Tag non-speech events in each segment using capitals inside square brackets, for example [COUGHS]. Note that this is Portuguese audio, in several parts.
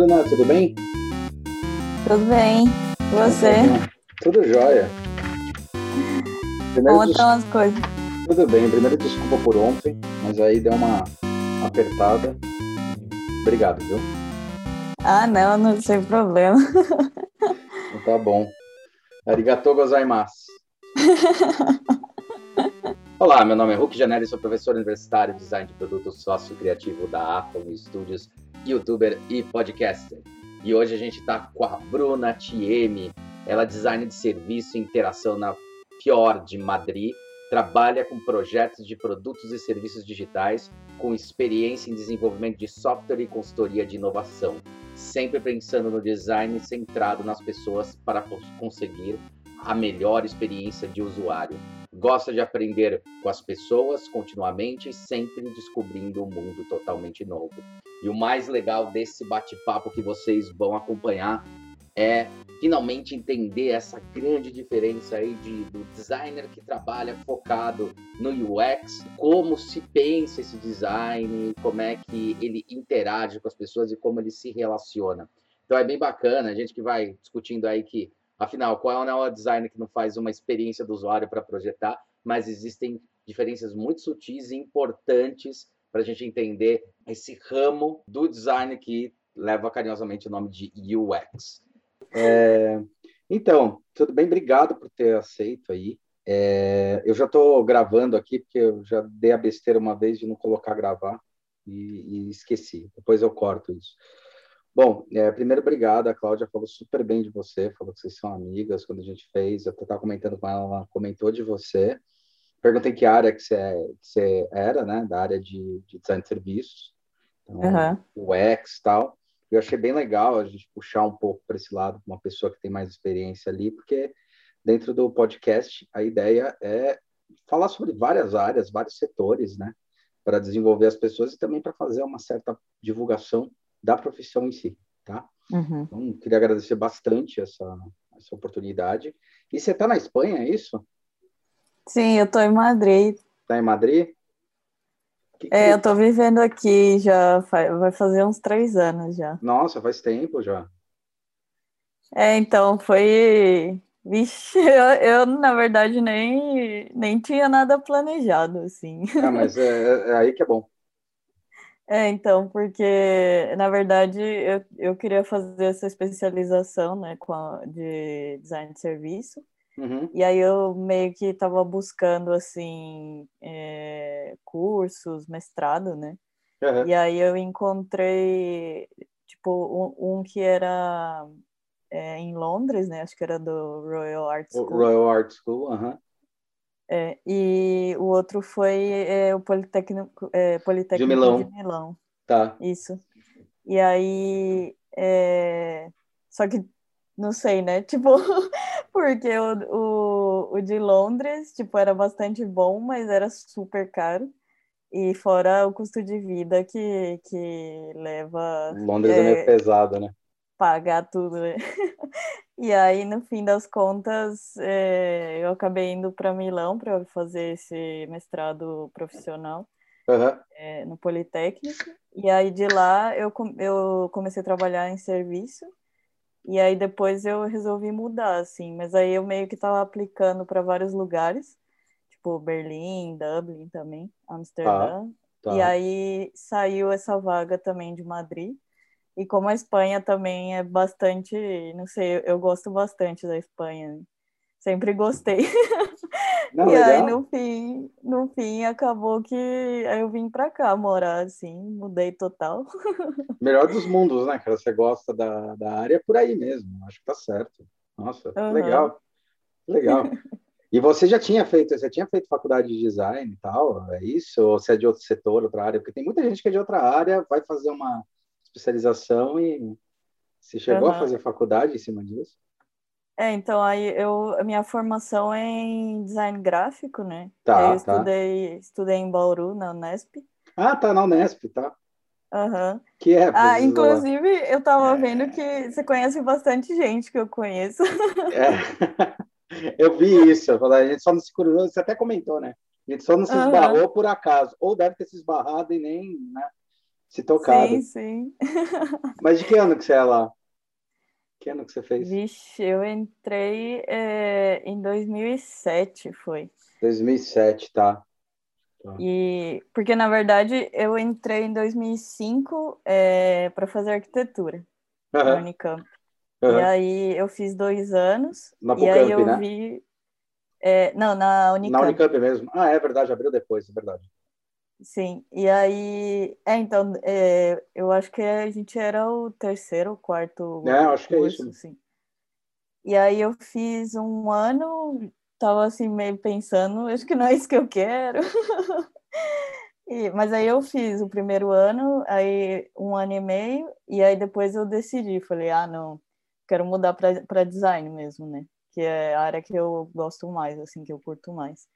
Bruna, tudo bem? Tudo bem. E você? Tudo jóia. Primeiro, Como estão as coisas? Tudo bem. Primeiro, desculpa por ontem, mas aí deu uma apertada. Obrigado, viu? Ah, não, não sem problema. [LAUGHS] Então, tá bom. Arigatou gozaimasu. [LAUGHS] Olá, meu nome é Hulk Janelli, sou professor universitário de design de produto sócio criativo da Atom Studios, youtuber e podcaster. E hoje a gente está com a Bruna Tieme, ela é design de serviço e interação na Fior de Madrid, trabalha com projetos de produtos e serviços digitais com experiência em desenvolvimento de software e consultoria de inovação, sempre pensando no design centrado nas pessoas para conseguir a melhor experiência de usuário. Gosta de aprender com as pessoas continuamente, sempre descobrindo um mundo totalmente novo. E o mais legal desse bate-papo que vocês vão acompanhar é finalmente entender essa grande diferença aí de, do designer que trabalha focado no UX, como se pensa esse design, como é que ele interage com as pessoas e como ele se relaciona. Então é bem bacana, a gente que vai discutindo aí que Afinal, qual é o design que não faz uma experiência do usuário para projetar, mas existem diferenças muito sutis e importantes para a gente entender esse ramo do design que leva carinhosamente o nome de UX. É, então, tudo bem, obrigado por ter aceito aí. É, eu já estou gravando aqui, porque eu já dei a besteira uma vez de não colocar gravar e, e esqueci. Depois eu corto isso. Bom, é, primeiro, obrigado. A Cláudia falou super bem de você, falou que vocês são amigas. Quando a gente fez, eu estava comentando com ela, ela comentou de você. Perguntei que área que você, que você era, né? Da área de, de design de serviços, então, uhum. o X e tal. Eu achei bem legal a gente puxar um pouco para esse lado, uma pessoa que tem mais experiência ali, porque dentro do podcast a ideia é falar sobre várias áreas, vários setores, né? Para desenvolver as pessoas e também para fazer uma certa divulgação da profissão em si, tá? Uhum. Então, queria agradecer bastante essa, essa oportunidade. E você está na Espanha, é isso? Sim, eu estou em Madrid. Está em Madrid? Que, que... É, eu estou vivendo aqui já faz, vai fazer uns três anos já. Nossa, faz tempo já. É, então, foi... Vixe, [LAUGHS] eu, eu, na verdade nem, nem tinha nada planejado, assim. Ah, mas é, é aí que é bom. [LAUGHS] É, então, porque na verdade eu, eu queria fazer essa especialização né, com a, de design de serviço. Uhum. E aí eu meio que estava buscando assim é, cursos, mestrado, né? Uhum. E aí eu encontrei tipo um, um que era é, em Londres, né? Acho que era do Royal Art School. Royal Art School, aham. Uhum. É, e o outro foi é, o Politécnico, é, Politécnico de, Milão. de Milão. Tá. Isso. E aí. É... Só que não sei, né? [LAUGHS] Tipo, porque o, o, o de Londres, tipo, era bastante bom, mas era super caro. E fora o custo de vida que, que leva. Londres é, é meio pesado, né? Pagar tudo, né? [LAUGHS] E aí, no fim das contas, é, eu acabei indo para Milão para fazer esse mestrado profissional uhum. é, no Politécnico. E aí, de lá, eu, eu comecei a trabalhar em serviço. E aí, depois, eu resolvi mudar, assim. Mas aí, eu meio que estava aplicando para vários lugares. Tipo, Berlim, Dublin também, Amsterdã. Tá, tá. E aí, saiu essa vaga também de Madrid. E como a Espanha também é bastante, não sei, eu gosto bastante da Espanha. Sempre gostei. [LAUGHS] Não, e legal. aí no fim, no fim acabou que eu vim para cá morar assim, mudei total. [LAUGHS] Melhor dos mundos, né, cara? Você gosta da, da área por aí mesmo. Acho que tá certo. Nossa, uhum. legal. Legal. E você já tinha feito, você tinha feito faculdade de design e tal, é isso? Ou você é de outro setor, outra área? Porque tem muita gente que é de outra área, vai fazer uma especialização e você chegou uhum. a fazer faculdade em cima disso? É, então aí eu a minha formação é em design gráfico, né? Tá, eu tá. estudei, estudei em Bauru, na Unesp. Ah, tá na Unesp, tá. Uhum. Que é, ah, inclusive, eu tava é... vendo que você conhece bastante gente que eu conheço. [LAUGHS] É. [LAUGHS] Eu vi isso, a gente só não se cruzou, você até comentou, né? A gente só não se esbarrou uhum. por acaso, ou deve ter se esbarrado e nem, né? se tocado. Sim, sim. [LAUGHS] Mas de que ano que você é lá? Que ano que você fez? Vixe, eu entrei é, em 2007, foi. 2007, tá. tá. E porque na verdade eu entrei em 2005 é, para fazer arquitetura uhum. na Unicamp. Uhum. E aí eu fiz dois anos. Na e aí eu né? vi. É, não, na Unicamp. Na Unicamp mesmo. Ah, é verdade, abriu depois, é verdade. Sim, e aí. É, então, é, eu acho que a gente era o terceiro ou quarto. É, acho que curso, é isso. Assim. E aí eu fiz um ano, tava assim meio pensando, acho que não é isso que eu quero. [LAUGHS] e, mas aí eu fiz o primeiro ano, aí um ano e meio, e aí depois eu decidi, falei, ah, não, quero mudar para design mesmo, né? Que é a área que eu gosto mais, assim, que eu curto mais.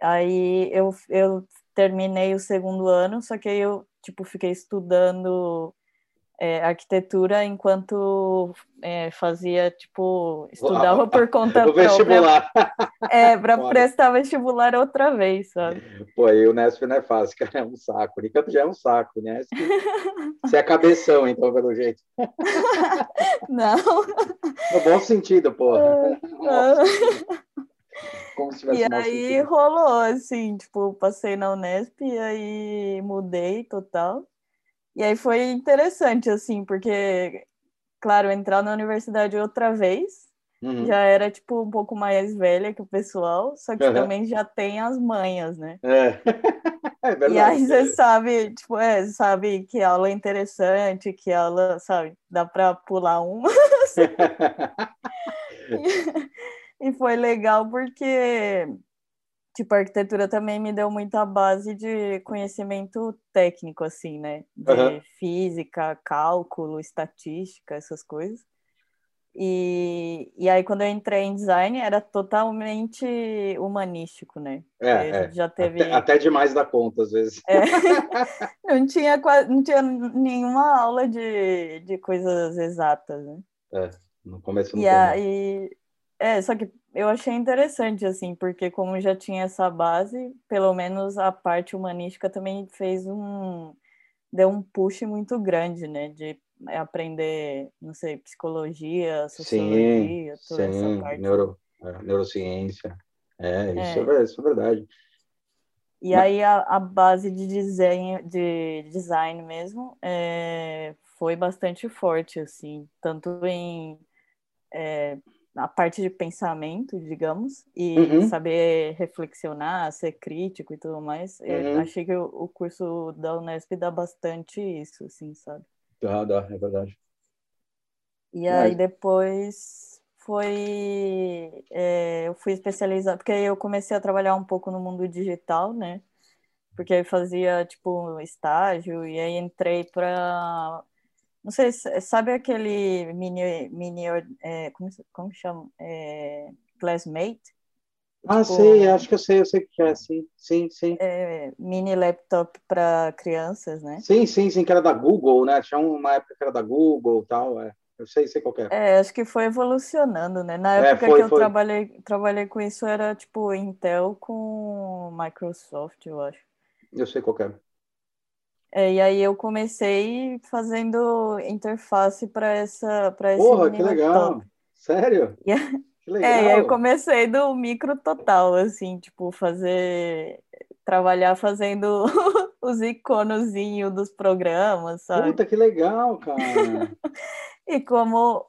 Aí eu, eu terminei o segundo ano, só que aí eu, tipo, fiquei estudando é, arquitetura enquanto é, fazia, tipo, estudava por conta [LAUGHS] o vestibular. É, para [LAUGHS] prestar vestibular outra vez, sabe? Pô, aí o Nesp não é fácil, [LAUGHS] cara, é um saco. O Unicamp já é um saco, né? Você é cabeção, então, pelo jeito. Não. No bom sentido, pô. Como se tivesse e aí sentido. rolou, assim, tipo, passei na Unesp e aí mudei total. E aí foi interessante, assim, porque, claro, entrar na universidade outra vez uhum. já era, tipo, um pouco mais velha que o pessoal, só que uhum. também já tem as manhas, né? É. [LAUGHS] é verdade. E aí você sabe, tipo, é, sabe que aula é interessante, que aula, sabe, dá para pular uma. [LAUGHS] [LAUGHS] e, foi legal porque tipo, a arquitetura também me deu muita base de conhecimento técnico, assim, né? De uhum. física, cálculo, estatística, essas coisas. E, e aí, quando eu entrei em design, era totalmente humanístico, né? É, é. já teve... Até, até, demais da conta, às vezes. É. [LAUGHS] não, tinha não tinha nenhuma aula de, de coisas exatas, né? É, no começo não E. É, só que eu achei interessante, assim, porque como já tinha essa base, pelo menos a parte humanística também fez um... deu um push muito grande, né? De aprender, não sei, psicologia, sociologia, sim, toda sim, essa parte. Neuro, é, neurociência. É, isso é, é, isso é verdade. E Mas... aí a, a, base de desenho, de design mesmo, é, foi bastante forte, assim, tanto em é, a parte de pensamento, digamos, e uhum. saber reflexionar, ser crítico e tudo mais. Uhum. Achei que o, curso da Unesp dá bastante isso, assim, sabe? Dá, dá, é verdade. E Mas... aí depois foi... É, eu fui especializar, porque eu comecei a trabalhar um pouco no mundo digital, né? Porque aí fazia, tipo, estágio, e aí entrei para não sei, sabe aquele mini, mini é, como, como chama? É, classmate? Ah, tipo, sei, acho que eu sei, eu sei o que é, sim, sim, sim. É, mini laptop para crianças, né? Sim, sim, sim, que era da Google, né? Tinha uma época que era da Google e tal, é. Eu sei, sei qual é. É, acho que foi evolucionando, né? Na é, época é, foi, que eu foi. trabalhei, trabalhei com isso era tipo Intel com Microsoft, eu acho. Eu sei qual é. É, e aí eu comecei fazendo interface para essa para esse Porra, que legal. Sério? [LAUGHS] E, que legal. [LAUGHS] É, eu comecei do micro total, assim, tipo, fazer trabalhar fazendo [LAUGHS] os iconozinhos dos programas, sabe? Puta, que legal, cara. e como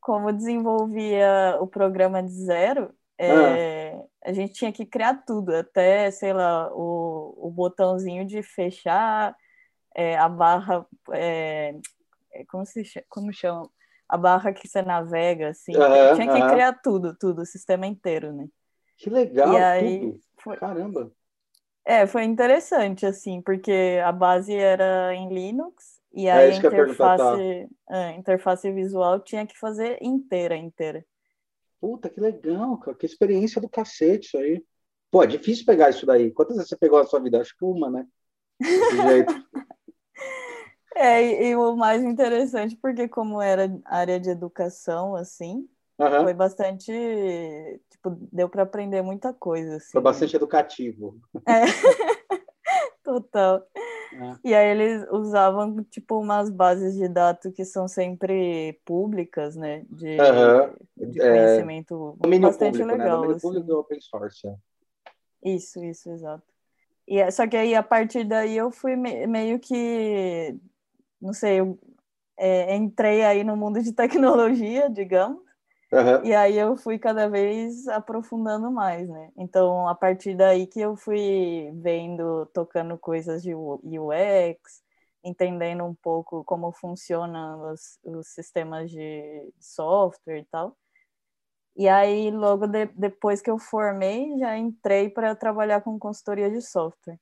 como desenvolvia o programa de zero, é, ah. a gente tinha que criar tudo, até, sei lá, o, o botãozinho de fechar é, a barra, é, é, como se chama, como chama? A barra que você navega, assim, uhum, tinha que uhum. criar tudo, tudo, o sistema inteiro, né? Que legal, e aí, foi... caramba. É, foi interessante, assim, porque a base era em Linux, e aí é a interface, tá. a interface visual tinha que fazer inteira, inteira. Puta, que legal, cara. Que experiência do cacete isso aí. Pô, é difícil pegar isso daí. Quantas vezes você pegou na sua vida? Acho que uma, né? [LAUGHS] É, e, o mais interessante, porque como era área de educação, assim, uhum. foi bastante, tipo, deu para aprender muita coisa. Assim, foi bastante educativo. É, [LAUGHS] total. E aí eles usavam, tipo, umas bases de dados que são sempre públicas, né? De, de é, conhecimento é, bastante público, legal. Né? Domínio assim. público do open source. É. Isso, isso, exato. E, é, só que aí, a partir daí, eu fui me, meio que, não sei, eu é, entrei aí no mundo de [LAUGHS] tecnologia, digamos, Uhum. E aí eu fui cada vez aprofundando mais, né? Então, a partir daí que eu fui vendo, tocando coisas de UX, entendendo um pouco como funcionam os, os sistemas de software e tal. E aí, logo de, depois que eu formei, já entrei para trabalhar com consultoria de software.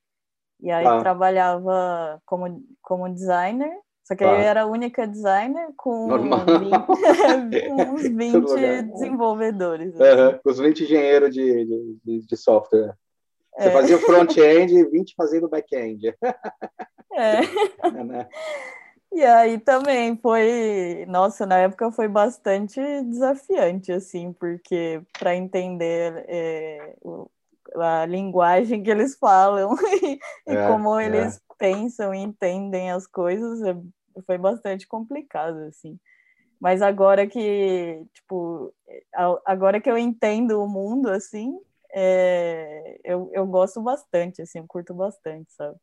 E aí ah. trabalhava como, como designer só que tá. eu era a única designer com 20, [LAUGHS] uns [LAUGHS] 20 desenvolvedores. Assim. os 20 engenheiros de, de, de software. Você é. fazia o front-end e 20 fazendo back-end. [LAUGHS] É. é né? E aí também foi, nossa, na época foi bastante desafiante, assim, porque para entender é, a linguagem que eles falam e, é, como é. eles pensam e entendem as coisas, é foi bastante complicado, assim. Mas agora que, tipo, agora que eu entendo o mundo, assim, é, eu, eu gosto bastante, assim, eu curto bastante, sabe?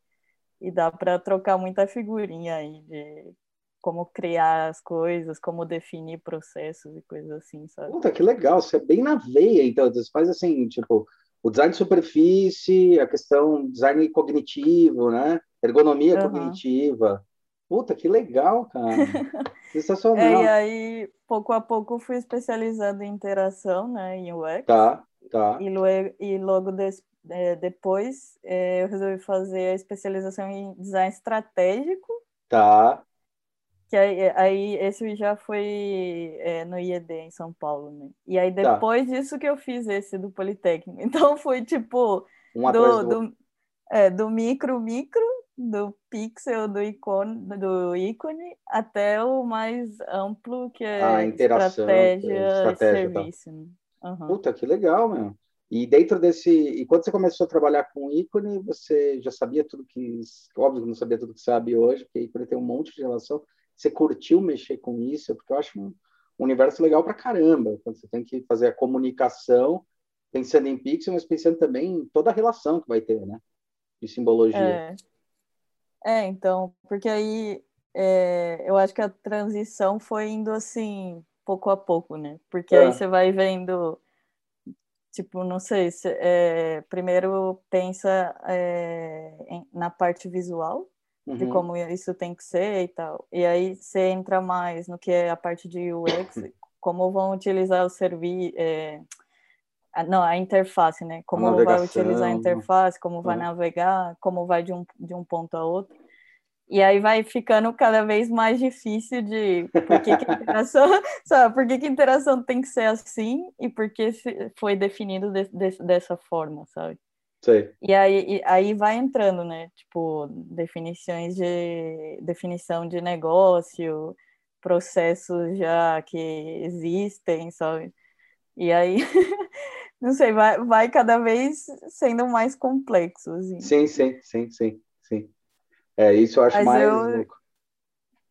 E dá para trocar muita figurinha aí de como criar as coisas, como definir processos e coisas assim, sabe? Puta, que legal, você é bem na veia, então, você faz assim, tipo, o design de superfície, a questão design cognitivo, né? Ergonomia uhum. cognitiva. Puta, que legal, cara. [LAUGHS] Sensacional. É, e aí, pouco a pouco, fui especializando em interação, né, em UX. Tá, tá. E, e logo des, é, depois, é, eu resolvi fazer a especialização em design estratégico. Tá. Que aí, aí esse já foi é, no IED, em São Paulo, né? E aí, tá. depois tá. disso que eu fiz esse do Politécnico. [LAUGHS] Então, foi tipo... Um do, do... do, é, do micro, micro, do pixel, do ícone, do ícone até o mais amplo, que é a estratégia, estratégia e tá. serviço. Tá. Uhum. Puta, que legal, meu. E dentro desse. E quando você começou a trabalhar com ícone, você já sabia tudo que. Óbvio que não sabia tudo que sabe hoje, porque ícone tem um monte de relação. Você curtiu mexer com isso? Porque eu acho um universo legal pra caramba. Quando você tem que fazer a comunicação, pensando em pixel, mas pensando também em toda a relação que vai ter, né? De simbologia. É. É, então, porque aí é, eu acho que a transição foi indo assim, pouco a pouco, né? Porque é. aí você vai vendo, tipo, não sei, se, é, primeiro pensa é, em, na parte visual, uhum. de como isso tem que ser e tal. E aí você entra mais no que é a parte de UX, [COUGHS] como vão utilizar o serviço é, não, a interface, né? Como vai utilizar a interface, como vai navegar, como vai de um, de um ponto a outro. E aí vai ficando cada vez mais difícil de por que, que interação, [LAUGHS] sabe, por que, que interação tem que ser assim e por que foi definido de, de, dessa forma, sabe? Sei. E aí, e aí vai entrando, né? Tipo, definições de definição de negócio, processos já que existem, sabe? E aí [LAUGHS] não sei, vai, vai cada vez sendo mais complexo. Assim. Sim, sim, sim, sim, sim. É, isso eu acho Mas mais eu...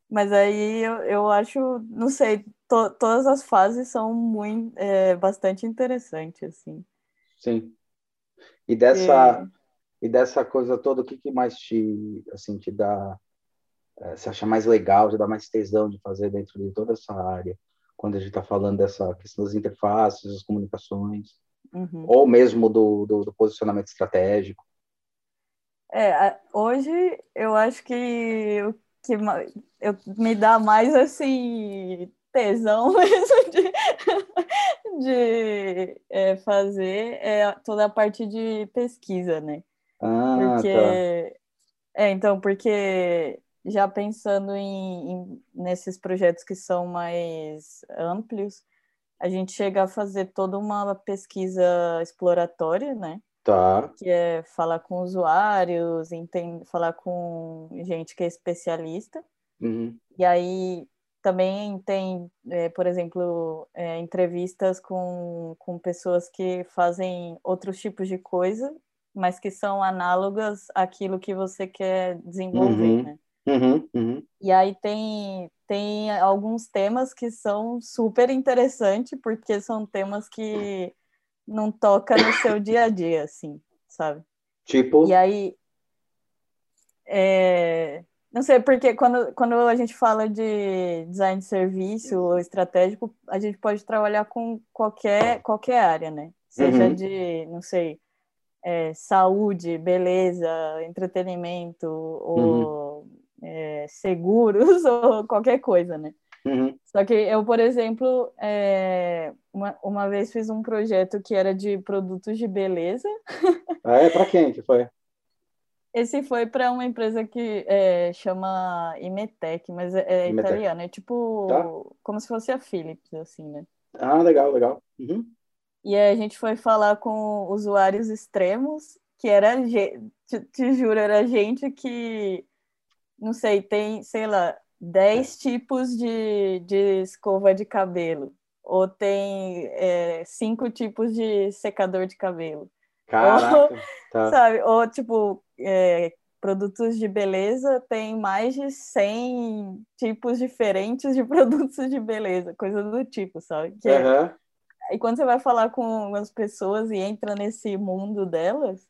Mas aí eu, eu acho, não sei, to, todas as fases são muito, é, bastante interessantes, assim. Sim. E dessa, e... e dessa coisa toda, o que, que mais te, assim, te dá, é, você acha mais legal, te dá mais tesão de fazer dentro de toda essa área? Quando a gente está falando dessa questão das interfaces, das comunicações? Uhum. ou mesmo do, do, do, posicionamento estratégico? É, hoje eu acho que o que eu, me dá mais assim tesão [LAUGHS] mesmo de, de é, fazer é toda a parte de pesquisa, né? Ah, porque tá. é então porque já pensando em, em, nesses projetos que são mais amplos, a gente chega a fazer toda uma pesquisa exploratória, né? Tá. Que é falar com usuários, entender, falar com gente que é especialista. Uhum. E aí também tem, é, por exemplo, é, entrevistas com, com pessoas que fazem outros tipos de coisa mas que são análogas àquilo que você quer desenvolver, uhum. né? Uhum, uhum. E aí tem, tem alguns temas que são super interessantes, porque são temas que não toca no seu dia a dia, assim, sabe? Tipo? E aí, é, não sei, porque quando, quando a gente fala de design de serviço ou estratégico, a gente pode trabalhar com qualquer, qualquer área, né? Seja Uhum. de, não sei, é, saúde, beleza, entretenimento, ou é, seguros, [LAUGHS] ou qualquer coisa, né? Uhum. Só que eu, por exemplo, é, uma, uma vez fiz um projeto que era de produtos de beleza. [LAUGHS] Ah, é? Pra quem que foi? Esse foi para uma empresa que é, chama Imetec, mas é, é Imetec. italiana. É tipo Tá. como se fosse a Philips, assim, né? Ah, legal, legal. Uhum. E aí a gente foi falar com usuários extremos, que era, te, te juro, era gente que, não sei, tem, sei lá, 10 tipos de, de escova de cabelo, ou tem é, cinco tipos de secador de cabelo, Caraca. Tá. sabe? Ou, tipo, é, produtos de beleza tem mais de 100 tipos diferentes de [LAUGHS] produtos de beleza, coisa do tipo, sabe? Que é- Aham. e quando você vai falar com as pessoas e entra nesse mundo delas,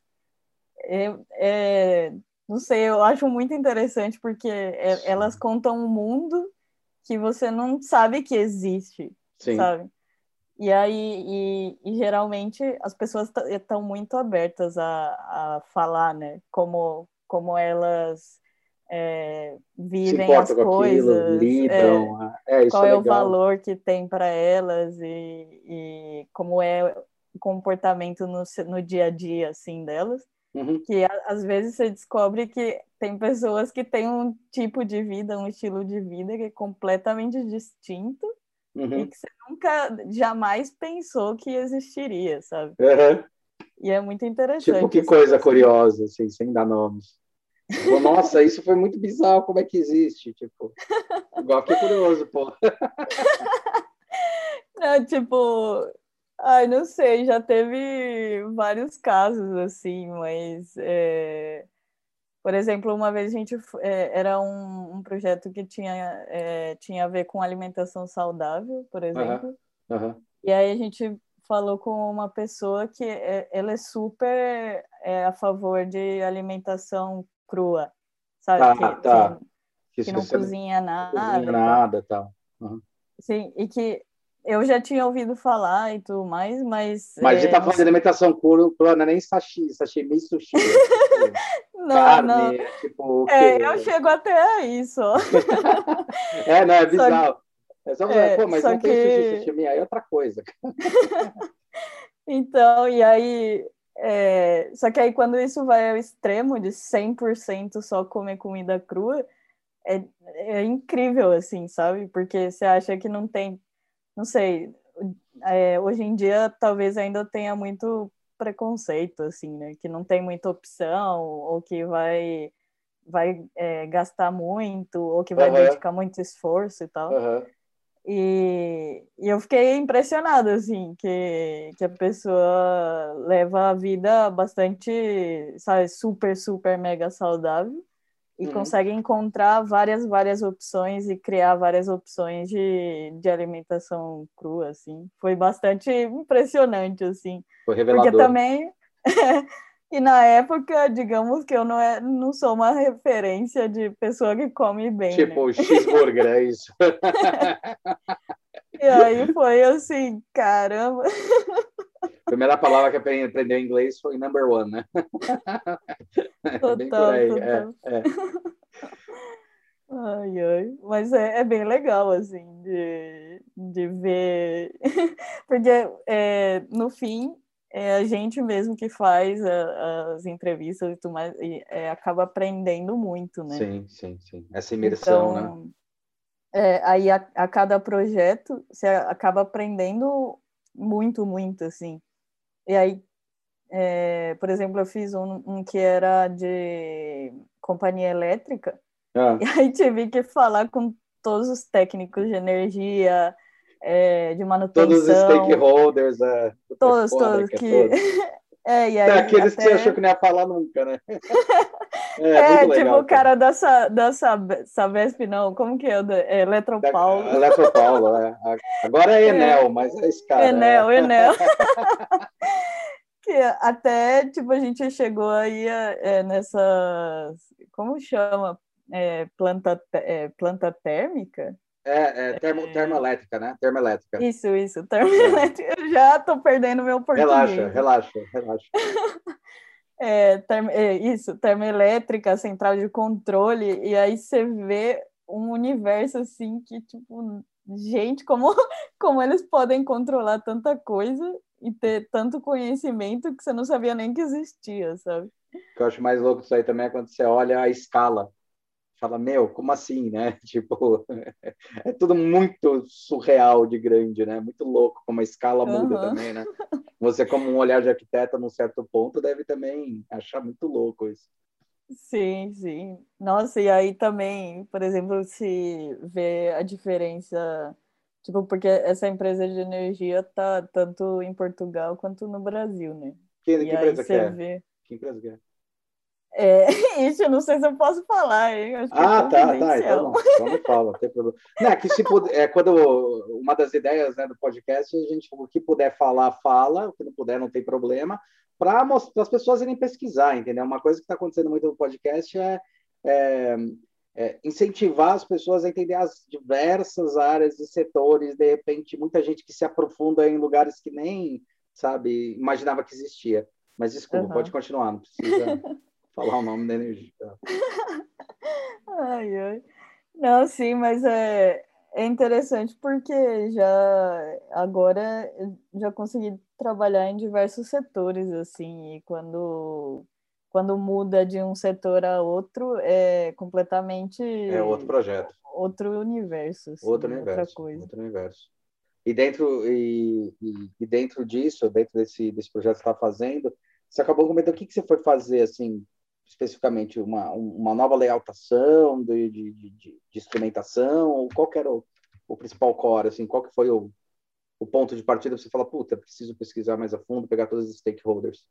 é, é- não sei, eu acho muito interessante porque é- elas contam um mundo que você não sabe que existe, Sim. sabe? E aí, e, e geralmente as pessoas estão muito abertas a, a falar, né? Como, como elas é, vivem as com aquilo, coisas, é, lidam. ah, É, qual é é o valor que tem para elas e, e como é o comportamento no, no dia a dia assim delas Uhum. que às vezes você descobre que tem pessoas que têm um tipo de vida um estilo de vida que é completamente distinto e Uhum. que você nunca jamais pensou que existiria sabe Aham. e é muito interessante Tipo, que assim. coisa curiosa, assim, sem dar nomes. Tipo, Nossa, isso foi muito bizarro, como é que existe? Tipo, igual que curioso, pô. [LAUGHS] É, tipo, ai, não sei, já teve vários casos assim, mas, é, por exemplo, uma vez a gente é, era um, um projeto que tinha, é, tinha a ver com alimentação saudável, por exemplo, Aham. e aí a gente falou com uma pessoa que é, ela é super é, a favor de alimentação crua, sabe? Tá, que, tá. que, Que que não cozinha nada. cozinha e tal. nada, tal. Sim, e que eu já tinha ouvido falar e tudo mais, mas. Mas a gente é, tá falando de alimentação crua, não é nem sashimi, sashimi sushi. é tipo [LAUGHS] não, Carne, não. é tipo É, quê? eu chego até aí só. [LAUGHS] É, não, é bizarro. É só, é, pô, mas não tem que- sushi, sashimi, aí é outra coisa. [LAUGHS] Então, e aí. é, Só que aí quando isso vai ao extremo de 100% só comer comida crua, é, é incrível, assim, sabe? Porque você acha que não tem. Não sei. é, hoje em dia talvez ainda tenha muito preconceito, assim, né? Que não tem muita opção, ou que vai, vai é, gastar muito, ou que vai Aham. dedicar muito esforço e tal. Aham. E, e eu fiquei impressionada, assim, que, que a pessoa leva a vida bastante, sabe, super, super mega saudável e Uhum. consegue encontrar várias, várias opções e criar várias opções de, de alimentação crua, assim. Foi bastante impressionante, assim. Foi Porque revelador. também... [LAUGHS] E na época, digamos que eu não, é, não sou uma referência de pessoa que come bem, né? Tipo, cheeseburger, é isso. [LAUGHS] E aí foi assim, caramba. [LAUGHS] A primeira palavra que aprendeu em inglês foi number one, né? É [LAUGHS] bem por Total, aí. total. É, é. Ai, ai. Mas é, é bem legal, assim, de, de ver. [LAUGHS] Porque, é, no fim, é a gente mesmo que faz a- as entrevistas e tudo mais, e é, acaba aprendendo muito, né? Sim, sim, sim. Essa imersão, né? Então, é, aí a, a cada projeto você acaba aprendendo muito, muito, assim. E aí, é, por exemplo, eu fiz um, um que era de companhia elétrica, Ah, [LAUGHS] e aí tive que falar com todos os técnicos de energia, é, de todos os manutenção, stakeholders, é, todos, todos, que é que, todo. [LAUGHS] É, e aí, é aqueles até... que você achou que não ia falar nunca, né? [LAUGHS] é, é tipo legal, o cara da, da Sabesp, não, como que é? é Eletropaulo. Da, Eletropaulo, é. [LAUGHS] Agora é Enel, é. mas é esse cara. Enel, é. Enel. [LAUGHS] que até, tipo, a gente chegou aí é, nessa, como chama? É, planta, é, planta térmica? É, é, termo, é... termoelétrica, né? Termoelétrica. Isso, isso, termoelétrica. Eu já tô perdendo meu português. Relaxa, relaxa, relaxa. [LAUGHS] é, é, isso, termoelétrica, central de controle, e aí você vê um universo assim que, tipo, gente, como, [LAUGHS] como eles podem controlar tanta coisa e ter tanto conhecimento que você não sabia nem que existia, sabe? O que eu acho mais louco disso aí também é quando você olha a escala fala, meu, como assim, né? [LAUGHS] Tipo, é tudo muito surreal de grande, né? Muito louco como a escala muda uhum. também, né? Você, como um olhar de arquiteto num certo ponto, deve também achar muito louco isso. Sim, sim. Nossa, e aí também, por exemplo, se vê a diferença, tipo, porque essa empresa de energia tá tanto em Portugal quanto no Brasil, né? Que, que empresa que é? Vê... Que empresa que é? É, [LAUGHS] isso eu não sei se eu posso falar, hein? Ah, é tá, tá. Então não, então não fala, não tem problema. Não, é que se puder, é, quando uma das ideias né, do podcast, a gente, o que puder falar, fala, o que não puder, não tem problema, para as pessoas irem pesquisar, entendeu? Uma coisa que está acontecendo muito no podcast é, é, é, incentivar as pessoas a entender as diversas áreas e setores, de repente, muita gente que se aprofunda em lugares que nem, sabe, imaginava que existia. Mas desculpa, uhum. pode continuar, não precisa [LAUGHS] falar o nome da energia. [LAUGHS] ai, ai. Não, sim, mas é, é interessante porque já agora já consegui trabalhar em diversos setores assim e quando quando muda de um setor a outro é completamente é outro projeto outro universo assim, outro universo coisa. outro universo e dentro e, e, e, dentro disso dentro desse desse projeto que está fazendo você acabou comentando o que que você foi fazer assim especificamente uma, uma nova layoutação de, de, de, de instrumentação? Ou qual era o, o, principal core? Assim, qual que foi o, o ponto de partida? Você fala, puta, preciso pesquisar mais a fundo, pegar todos os stakeholders.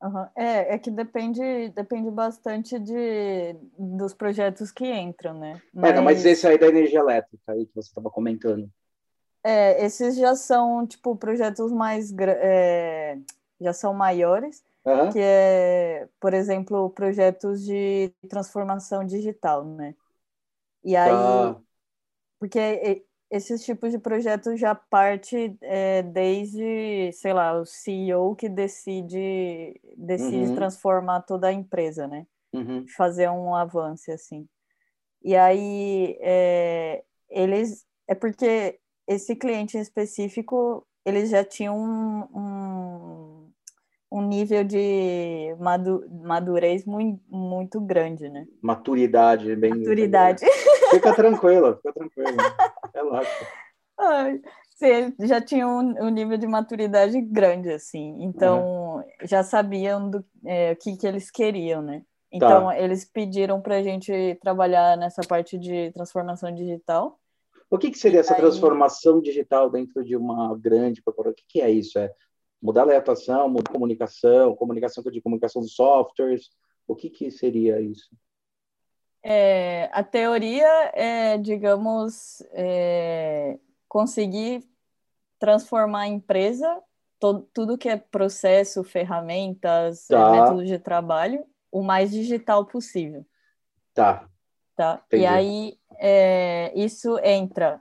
Uhum. É, é que depende, depende bastante de, dos projetos que entram, né? Mas... É, não, mas esse aí da energia elétrica aí que você estava comentando. É, esses já são, tipo, projetos mais... É, já são maiores, uhum. que é, por exemplo, projetos de transformação digital, né? E aí, tá. porque esses tipos de projetos já parte é, desde, sei lá, o CEO que decide, decide uhum. transformar toda a empresa, né? Uhum. Fazer um avanço, assim. E aí, é, eles... É porque esse cliente em específico, eles já tinham um, um um nível de madu madurez muito, muito grande, né? Maturidade, bem. Maturidade. Fica tranquila, fica tranquila. Relaxa. Ai, você já tinha um, um, nível de maturidade grande, assim. Então, uhum. já sabiam do, é, o que, que eles queriam, né? Então, tá. eles pediram para a gente trabalhar nessa parte de transformação digital. O que, que seria essa aí... transformação digital dentro de uma grande corporação? O que, que é isso? É mudar a legislação, mudar a comunicação, comunicação de comunicação de softwares, o que, que seria isso? É, a teoria é, digamos, é, conseguir transformar a empresa, todo, tudo que é processo, ferramentas, tá. métodos de trabalho, o mais digital possível. Tá. Tá. E aí, é, isso entra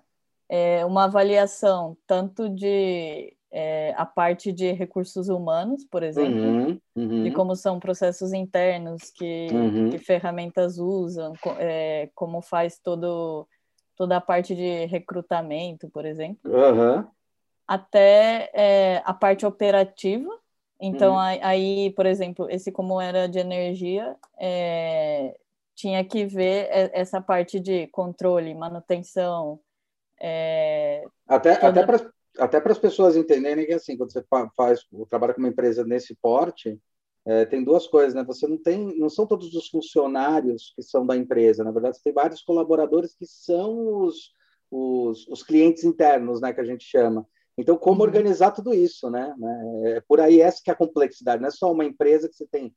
é, uma avaliação tanto de é, a parte de recursos humanos, por exemplo, uhum, uhum. de como são processos internos, que, uhum. que ferramentas usam, é, como faz todo, toda a parte de recrutamento, por exemplo, até é, a parte operativa. Então, uhum. aí, por exemplo, esse como era de energia, é, tinha que ver essa parte de controle, manutenção, é, até, toda... até para até para as pessoas entenderem que assim, quando você faz, trabalha com uma empresa nesse porte, é, tem duas coisas, né? Você não tem, não são todos os funcionários que são da empresa, na verdade, você tem vários colaboradores que são os, os, os clientes internos, né, que a gente chama. Então, como uhum. organizar tudo isso, né? É por aí essa que é a complexidade. Não é só uma empresa que você tem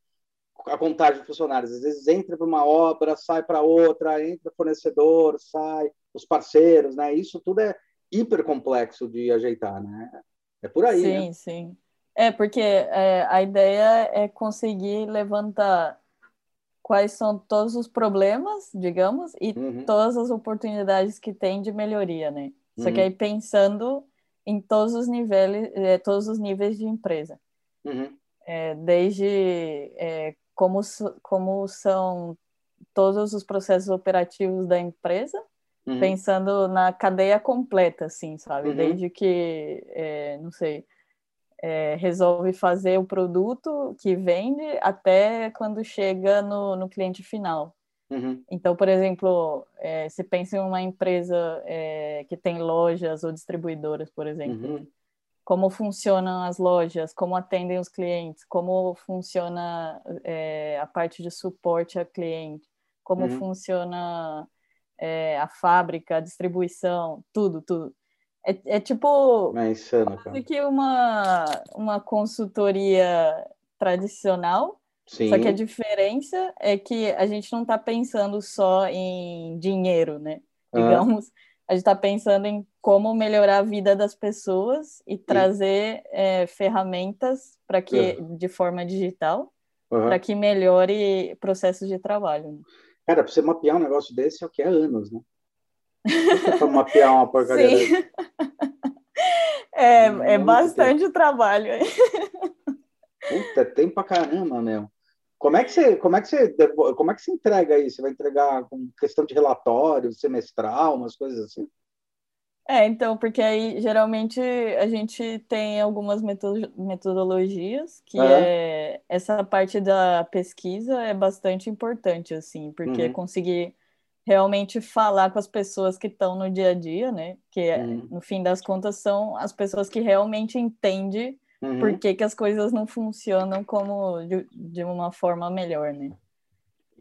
a contagem de funcionários. Às vezes entra para uma obra, sai para outra, entra fornecedor, sai, os parceiros, né? Isso tudo é hiper complexo de ajeitar, né? É por aí. Sim, né? sim. É, porque é, a ideia é conseguir levantar quais são todos os problemas, digamos, e uhum. todas as oportunidades que tem de melhoria, né? Só uhum. que aí pensando em todos os níveis, é, todos os níveis de empresa. Uhum. É, desde é, como, como são todos os processos operativos da empresa, uhum. pensando na cadeia completa, assim, sabe? Uhum. Desde que, é, não sei, é, resolve fazer o produto que vende até quando chega no, no cliente final. Uhum. Então, por exemplo, é, se pensa em uma empresa é, que tem lojas ou distribuidoras, por exemplo, uhum como funcionam as lojas, como atendem os clientes, como funciona é, a parte de suporte a cliente, como uhum. funciona é, a fábrica, a distribuição, tudo, tudo. É, é tipo é insano, cara. que uma, uma consultoria tradicional, Sim. só que a diferença é que a gente não está pensando só em dinheiro, né? Digamos, a gente está pensando em como melhorar a vida das pessoas e trazer é, ferramentas para que, uhum. de forma digital, uhum. para que melhore processos de trabalho. Né? Cara, para você mapear um negócio desse é o que é anos, né? para mapear uma porcaria [LAUGHS] Sim. É, é bastante tempo. trabalho. Puta, tem pra caramba, meu. Como é que você, como é que você, como é que você entrega isso? Você vai entregar com questão de relatório, semestral, umas coisas assim? É, então, porque aí geralmente a gente tem algumas metodologias que é essa parte da pesquisa é bastante importante, assim, porque uhum. conseguir realmente falar com as pessoas que estão no dia a dia, né? Que uhum. no fim das contas são as pessoas que realmente entendem Uhum. Por que, que, as coisas não funcionam como de, de uma forma melhor, né?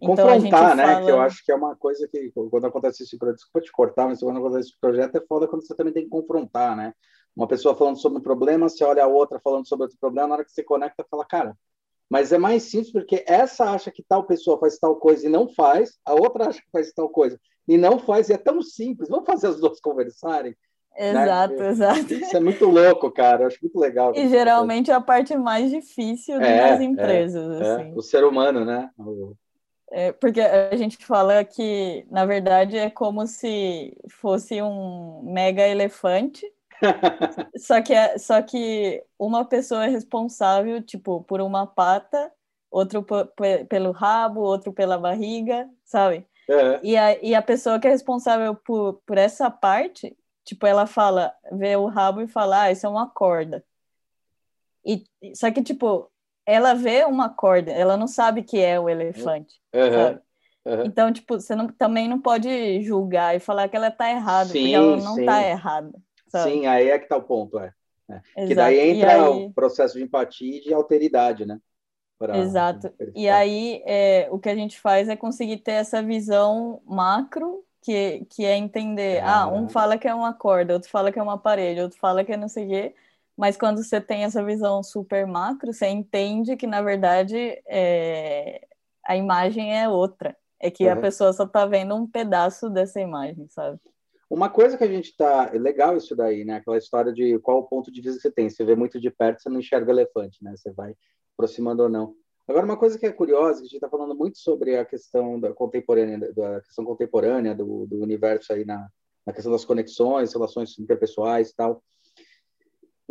Então, Confrontar, né? Fala... Que eu acho que é uma coisa que, quando acontece esse projeto, desculpa te cortar, mas quando acontece esse projeto é foda quando você também tem que confrontar, né? Uma pessoa falando sobre um problema, você olha a outra falando sobre outro problema, na hora que você conecta, fala, cara, mas é mais simples porque essa acha que tal pessoa faz tal coisa e não faz, a outra acha que faz tal coisa e não faz, e é tão simples. Vamos fazer as duas [LAUGHS] conversarem Exato, né? exato. Isso é muito louco, cara. Eu acho muito legal. E geralmente é a parte mais difícil é, das é, empresas. É, assim. O ser humano, né? É, porque a gente fala que, na verdade, é como se fosse um mega elefante. [LAUGHS] só, que, é, só que uma pessoa é responsável, tipo, por uma pata, outro pelo rabo, outro pela barriga, sabe? É. E, a, e a pessoa que é responsável por, por essa parte Tipo, ela fala, vê o rabo e fala, ah, isso é uma corda. E, só que, tipo, ela vê uma corda, ela não sabe que é o elefante, uhum. Uhum. Então, tipo, você não, também não pode julgar e falar que ela tá errada, sim, porque ela não sim. tá errada. Sabe? Sim, aí é que tá o ponto, é. é. Que daí entra aí... o processo de empatia e de alteridade, né? Pra... Exato. E aí, é, o que a gente faz é conseguir ter essa visão macro que, que é entender, é. ah, um fala que é uma corda, outro fala que é uma parede, outro fala que é não sei o quê, mas quando você tem essa visão super macro, você entende que, na verdade, é... a imagem é outra. É que uhum. a pessoa só está vendo um pedaço dessa imagem, sabe? Uma coisa que a gente tá. É legal isso daí, né? Aquela história de qual o ponto de vista que você tem. Você vê muito de perto, você não enxerga o elefante, né? Você vai aproximando ou não. Agora, uma coisa que é curiosa, que a gente está falando muito sobre a questão da contemporânea, da questão contemporânea do, do universo aí na, na questão das conexões, relações interpessoais e tal.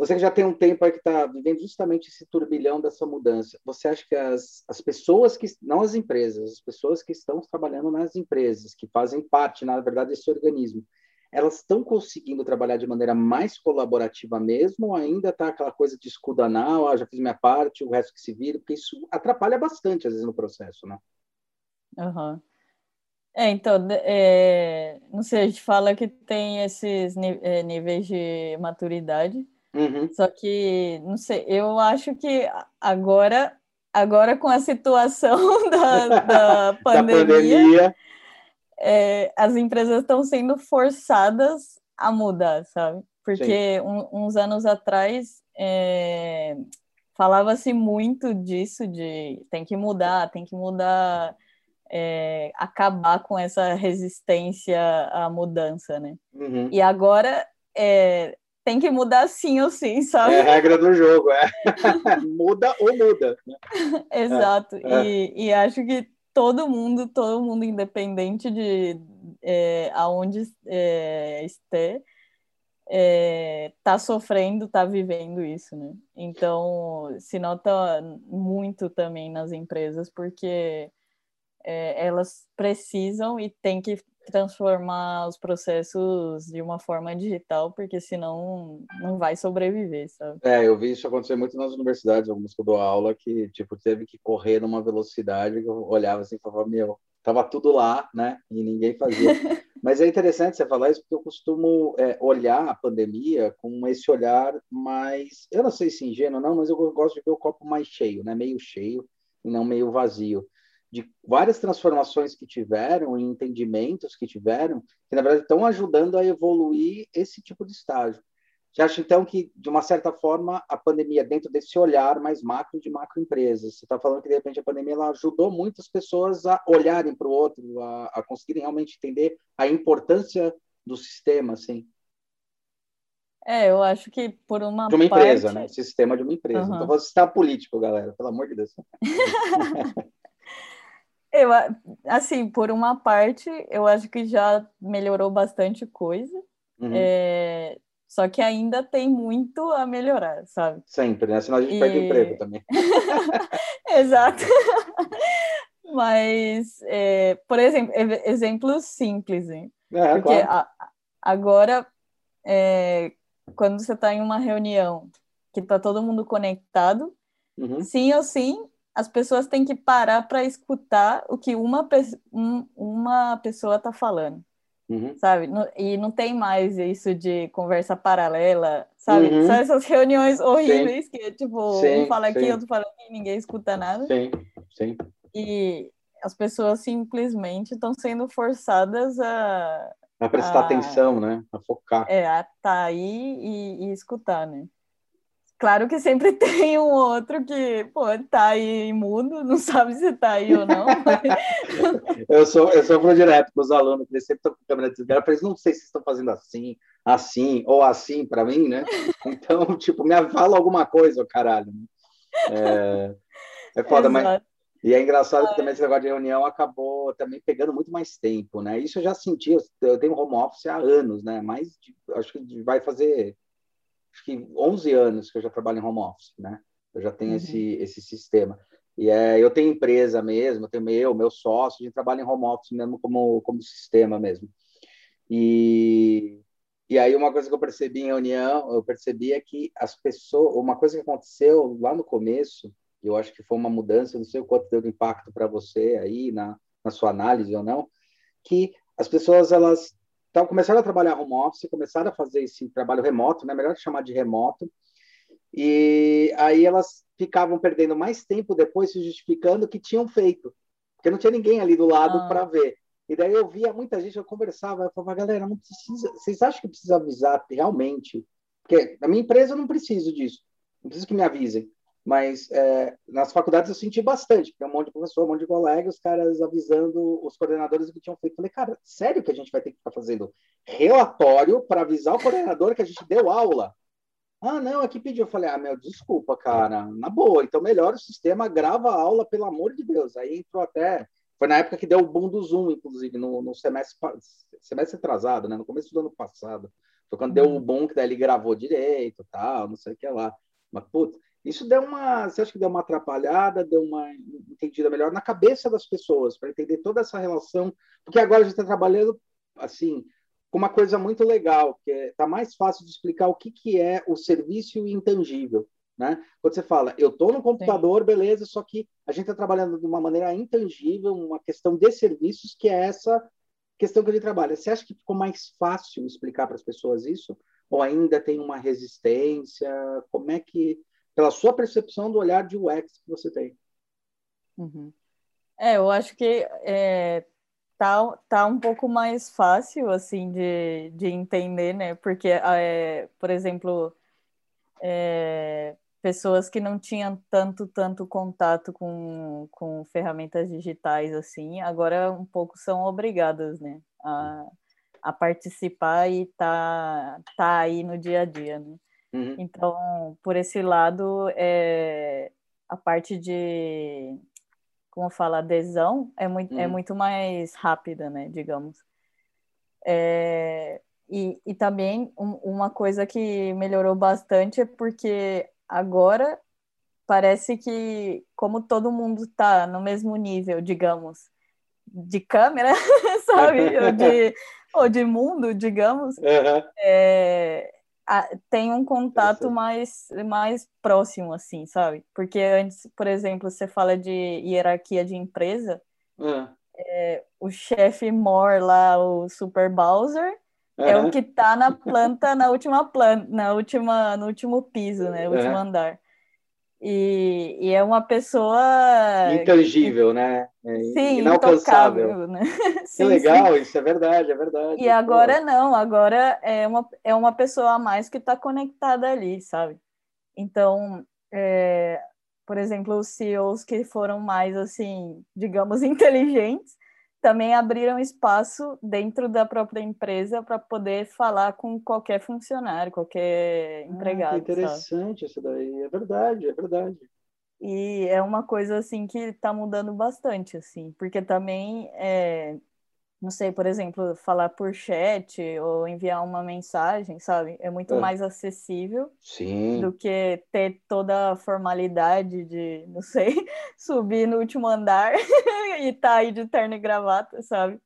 Você que já tem um tempo aí que está vivendo justamente esse turbilhão dessa mudança, você acha que as, as pessoas que, não as empresas, as pessoas que estão trabalhando nas empresas, que fazem parte, na verdade, desse organismo, elas estão conseguindo trabalhar de maneira mais colaborativa mesmo, ou ainda está aquela coisa de escudo anal, ah, já fiz minha parte, o resto que se vira, porque isso atrapalha bastante, às vezes, no processo, né? Uhum. É, então, é, não sei, a gente fala que tem esses é, níveis de maturidade, uhum. só que, não sei, eu acho que agora, agora com a situação [LAUGHS] da, da [LAUGHS] pandemia, da pandemia é, as empresas estão sendo forçadas a mudar, sabe? Porque um, uns anos atrás é, falava-se muito disso, de tem que mudar, tem que mudar, é, acabar com essa resistência à mudança, né? Uhum. E agora é, tem que mudar sim ou sim, sabe? É a regra do jogo, é. [LAUGHS] muda ou muda. Né? [LAUGHS] Exato. É, e, e acho que todo mundo, todo mundo, independente de é, aonde é, esteja, é, tá sofrendo, tá vivendo isso, né? Então, se nota muito também nas empresas, porque é, elas precisam e tem que transformar os processos de uma forma digital, porque senão não vai sobreviver, sabe? É, eu vi isso acontecer muito nas universidades, algumas que eu dou aula, que, tipo, teve que correr numa velocidade que eu olhava assim e falava, meu, tava tudo lá, né? E ninguém fazia. [LAUGHS] Mas é interessante você falar isso, porque eu costumo é, olhar a pandemia com esse olhar mais, eu não sei se ingênuo não, mas eu gosto de ver o copo mais cheio, né? Meio cheio e não meio vazio. De várias transformações que tiveram e entendimentos que tiveram, que na verdade estão ajudando a evoluir esse tipo de estágio. Você acha, então, que, de uma certa forma, a pandemia, dentro desse olhar mais macro de macroempresas, você está falando que, de repente, a pandemia ela ajudou muitas pessoas a olharem para o outro, a, a, conseguirem realmente entender a importância do sistema, assim? É, eu acho que por uma De uma parte... empresa, né? Sistema de uma empresa. Uhum. Então, você está político, galera, pelo amor de Deus. [LAUGHS] eu, assim, por uma parte, eu acho que já melhorou bastante coisa. Uhum. É, só que ainda tem muito a melhorar, sabe? Sempre, né? Senão a gente e... perde emprego também. [LAUGHS] Exato. [LAUGHS] Mas, é, por exemplo, exemplos simples, hein? É, Porque claro. a, agora, é, quando você está em uma reunião que está todo mundo conectado, uhum. sim ou sim, as pessoas têm que parar para escutar o que uma, um, uma pessoa está falando. Uhum. Sabe? E não tem mais isso de conversa paralela, sabe? Uhum. São essas reuniões horríveis sim. que, tipo, sim, um fala aqui, sim. outro fala aqui, ninguém escuta nada. Sim, sim. E as pessoas simplesmente estão sendo forçadas a... A prestar a, atenção, né? A focar. É, a estar tá aí e, e escutar, né? Claro que sempre [LAUGHS] tem um outro que, pô, tá aí mudo, não sabe se tá aí ou não. [LAUGHS] Mas... eu sou eu sou direto com os alunos, que eles sempre estão com a câmera desligada, para eles não sei se estão fazendo assim, assim ou assim para mim, né? [LAUGHS] Então, tipo, me fala alguma coisa, caralho. É, é foda, Exato. mas e é engraçado que também esse negócio de reunião acabou também pegando muito mais tempo, né? Isso eu já senti, eu tenho home office há anos, né? Mas acho que vai fazer acho que 11 anos que eu já trabalho em home office, né? Eu já tenho uhum. esse, esse sistema. E é, eu tenho empresa mesmo, eu tenho meu, meu sócio, a gente trabalha em home office mesmo como, como sistema mesmo. E, e aí uma coisa que eu percebi em reunião, eu percebi é que as pessoas, uma coisa que aconteceu lá no começo, eu acho que foi uma mudança, não sei o quanto deu impacto para você aí na, na sua análise ou não, que as pessoas elas então, começaram a trabalhar home office, começaram a fazer esse trabalho remoto, né? Melhor chamar de remoto. E aí elas ficavam perdendo mais tempo depois se justificando que tinham feito, porque não tinha ninguém ali do lado ah. para ver. E daí eu via muita gente, eu conversava, eu falava, galera, não precisa, vocês acham que precisa avisar realmente? Porque na minha empresa eu não preciso disso, não preciso que me avisem. Mas é, nas faculdades eu senti bastante, porque um monte de professor, um monte de colega, os caras avisando os coordenadores que tinham feito. Falei, cara, sério que a gente vai ter que ficar fazendo relatório para avisar o coordenador que a gente deu aula? Ah, não, aqui pediu. Eu falei, ah, meu, desculpa, cara, na boa, então melhora o sistema, grava a aula, pelo amor de Deus. Aí entrou até. Foi na época que deu o boom do Zoom, inclusive, no, no semestre, semestre atrasado, né? No começo do ano passado. Foi quando deu o boom, que daí ele gravou direito tal, não sei o que lá. Mas, putz, isso deu uma, você acha que deu uma atrapalhada, deu uma entendida melhor na cabeça das pessoas, para entender toda essa relação, porque agora a gente está trabalhando assim com uma coisa muito legal, que está é, mais fácil de explicar o que, que é o serviço intangível. Né? Quando você fala, eu estou no computador, Sim. beleza, só que a gente está trabalhando de uma maneira intangível, uma questão de serviços, que é essa questão que ele trabalha. Você acha que ficou mais fácil explicar para as pessoas isso? Ou ainda tem uma resistência? Como é que pela sua percepção do olhar de UX que você tem. Uhum. É, eu acho que é, tá, tá um pouco mais fácil, assim, de, de entender, né? Porque, é, por exemplo, é, pessoas que não tinham tanto, tanto contato com, com ferramentas digitais, assim, agora um pouco são obrigadas, né? A, a participar e tá, tá aí no dia a dia, né? Uhum. Então, por esse lado, é, a parte de como fala, adesão é muito, é uhum. é muito mais rápida, né, digamos. É, e, e também um, uma coisa que melhorou bastante é porque agora parece que, como todo mundo está no mesmo nível, digamos, de câmera, [LAUGHS] sabe? ou, de, [LAUGHS] ou de mundo, digamos, uhum. é, tem um contato mais, mais próximo, assim, sabe? Porque antes, por exemplo, você fala de hierarquia de empresa, uhum. é, o chefe Mor lá, o Super Bowser, uhum. é o que tá na planta, na última planta, na última, no último piso, né? O último andar. E, e, é uma pessoa intangível, né? É sim, inalcançável. Né? [LAUGHS] sim, que legal, sim. isso é verdade, é verdade. E agora Pô. não, agora é uma, é uma pessoa a mais que está conectada ali, sabe? Então, é, por exemplo, os CEOs que foram mais assim, digamos, [LAUGHS] inteligentes, também abriram espaço dentro da própria empresa para poder falar com qualquer funcionário, qualquer empregado. Ah, interessante sabe? isso daí, é verdade, é verdade. E é uma coisa assim que está mudando bastante, assim, porque também é, não sei, por exemplo, falar por chat ou enviar uma mensagem, sabe? É muito é. mais acessível Sim. do que ter toda a formalidade de, não sei, [LAUGHS] subir no último andar [LAUGHS] e tá aí de terno e gravata, sabe?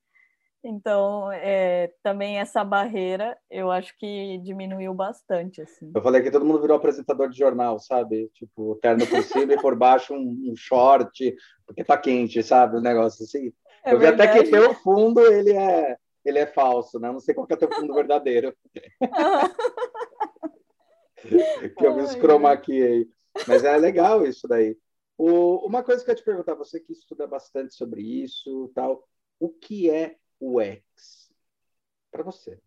Então, é, também essa barreira, eu acho que diminuiu bastante, assim. Eu falei que todo mundo virou apresentador de jornal, sabe? Tipo, terno por cima e por baixo um, um short, porque tá quente, sabe? O um negócio assim. É eu vi até que teu fundo, ele é, ele é falso, né? Não sei qual que é teu fundo verdadeiro. [LAUGHS] que eu vi os chroma key aí. Mas é legal isso daí. O, uma coisa que eu ia te perguntar, você que estuda bastante sobre isso tal, o que é UX para você?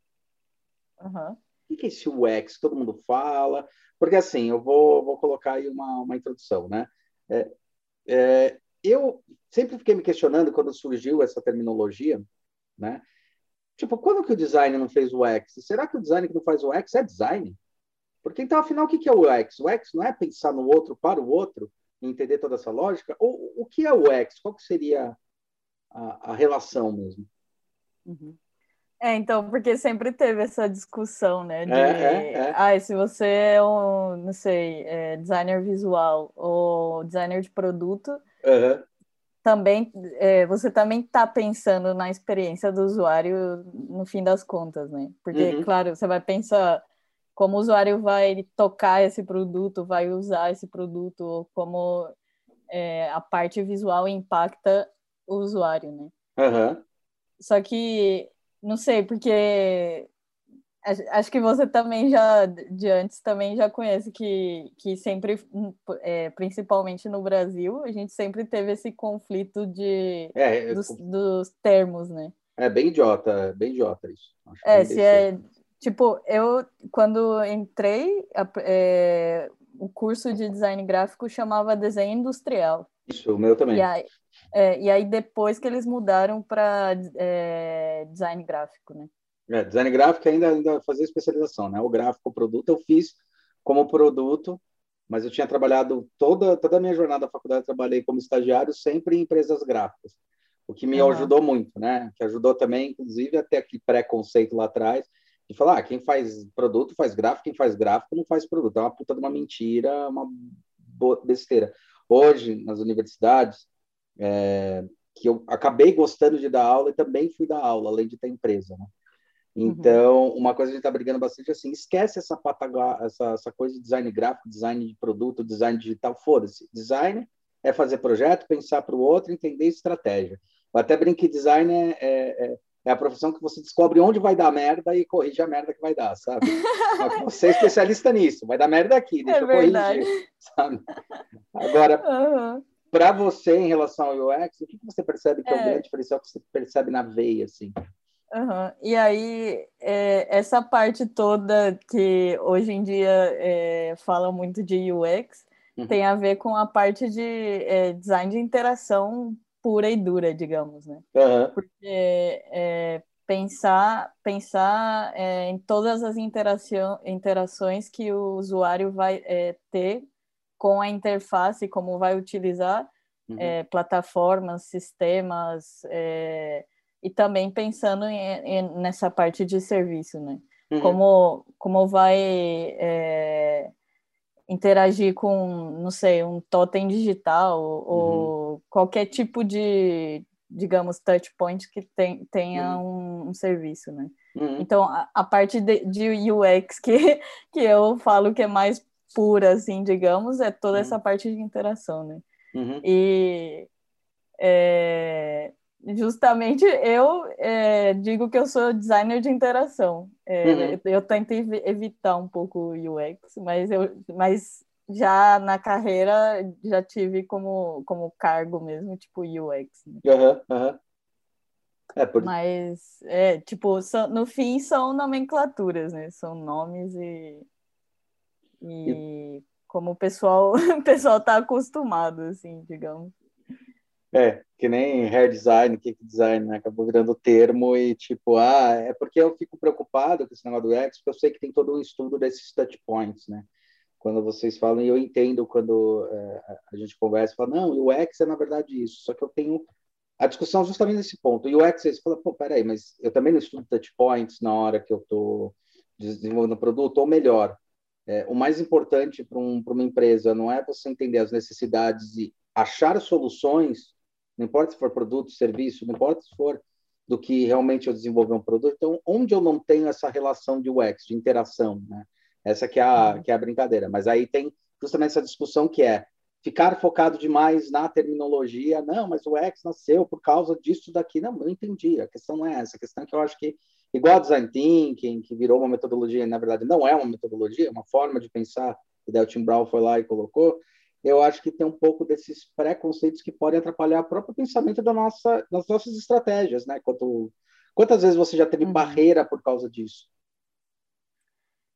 Uhum. O que é esse UX? Todo mundo fala. Porque assim, eu vou, vou colocar aí uma, uma introdução, né? É, é, eu sempre fiquei me questionando quando surgiu essa terminologia, né? Tipo, quando que o design não fez o UX? Será que o design que não faz o UX é design? Porque então, afinal, o que é o UX? O UX não é pensar no outro para o outro entender toda essa lógica? Ou o que é o UX? Qual que seria a, a relação mesmo? Uhum. É, então, porque sempre teve essa discussão, né? De, é, é, é. Ah, se você é um, não sei, é designer visual ou designer de produto, uhum. também é, você também está pensando na experiência do usuário no fim das contas, né? Porque, uhum. claro, você vai pensar como o usuário vai tocar esse produto, vai usar esse produto, ou como é, a parte visual impacta o usuário, né? Uhum. Só que, não sei, porque acho que você também já, de antes, também já conhece que, que sempre, é, principalmente no Brasil, a gente sempre teve esse conflito de, é, dos, dos, termos, né? É bem idiota, bem idiota isso. Acho é, se é, tipo, eu, quando entrei, é, o curso de design gráfico chamava desenho industrial. Isso, o meu também. E aí, é, e aí depois que eles mudaram para é, design gráfico, né? É, design gráfico ainda, ainda fazia especialização, né? O gráfico, o produto, eu fiz como produto, mas eu tinha trabalhado toda, toda a minha jornada da faculdade, trabalhei como estagiário sempre em empresas gráficas, o que me uhum. ajudou muito, né? Que ajudou também, inclusive, até aquele preconceito lá atrás, de falar, ah, quem faz produto faz gráfico, quem faz gráfico não faz produto. É uma puta de uma mentira, uma besteira. Hoje, nas universidades, é, que eu acabei gostando de dar aula e também fui dar aula, além de ter empresa, né? Uhum. Então, uhum. uma coisa que a gente está brigando bastante é assim, esquece essa, pataga, essa, essa coisa de design gráfico, design de produto, design digital, foda-se. Design é fazer projeto, pensar para o outro, entender estratégia. Eu até brinco que design é, é, é, é, a profissão que você descobre onde vai dar merda e corrige a merda que vai dar, sabe? [LAUGHS] você é especialista nisso, vai dar merda aqui, deixa é eu corrigir, [LAUGHS] sabe? Agora, uhum. para você, em relação ao UX, o que você percebe que é, é o grande diferencial que você percebe na veia, assim? Uhum. E aí, é, essa parte toda que hoje em dia é, fala muito de UX uhum. tem a ver com a parte de é, design de interação pura e dura, digamos, né? Uhum. Porque é, pensar, pensar é, em todas as interação, interações que o usuário vai é, ter com a interface, como vai utilizar uhum. plataformas, sistemas e também pensando em, em, nessa parte de serviço, né? Uhum. Como, como vai é, interagir com, não sei, um totem digital uhum. ou qualquer tipo de, digamos, touch point que tem, tenha uhum. um, um, serviço, né? Uhum. Então, a, a parte de, de, UX que, [LAUGHS] que eu falo que é mais pura, assim, digamos, é toda essa uhum. parte de interação, né? Uhum. E... É, justamente eu é, digo que eu sou designer de interação. É, uhum. Eu tento evitar um pouco o UX, mas, eu, mas já na carreira já tive como, como cargo mesmo, tipo UX. Né? Uhum, uhum. É, por... Mas, é, tipo, são, no fim são nomenclaturas, né? São nomes e, e, e... como o pessoal, [LAUGHS] o pessoal tá acostumado, assim, digamos. É, que nem hair design, kick design, né? Acabou virando termo e tipo, ah, é porque eu fico preocupado com esse negócio do X, porque eu sei que tem todo um estudo desses touch points, né? Quando vocês falam, e eu entendo quando é, a gente conversa, fala, não, o X é na verdade isso, só que eu tenho a discussão justamente nesse ponto. E o X, você fala, pô, peraí, mas eu também não estudo touch points na hora que eu estou desenvolvendo o produto, ou melhor, é, o mais importante para um, uma empresa não é você entender as necessidades e achar soluções não importa se for produto, serviço, não importa se for do que realmente eu desenvolver um produto. Então, onde eu não tenho essa relação de UX, de interação, né? Essa que é a, uhum. que é a brincadeira. Mas aí tem justamente essa discussão que é ficar focado demais na terminologia. Não, mas o UX nasceu por causa disso daqui. Não, eu entendi. A questão não é essa. A questão é que eu acho que, igual Design Thinking, que virou uma metodologia, na verdade não é uma metodologia, é uma forma de pensar, e daí o Tim Brown foi lá e colocou, eu acho que tem um pouco desses preconceitos que podem atrapalhar o próprio pensamento da nossa, das nossas estratégias, né? Quanto, quantas vezes você já teve uhum. barreira por causa disso?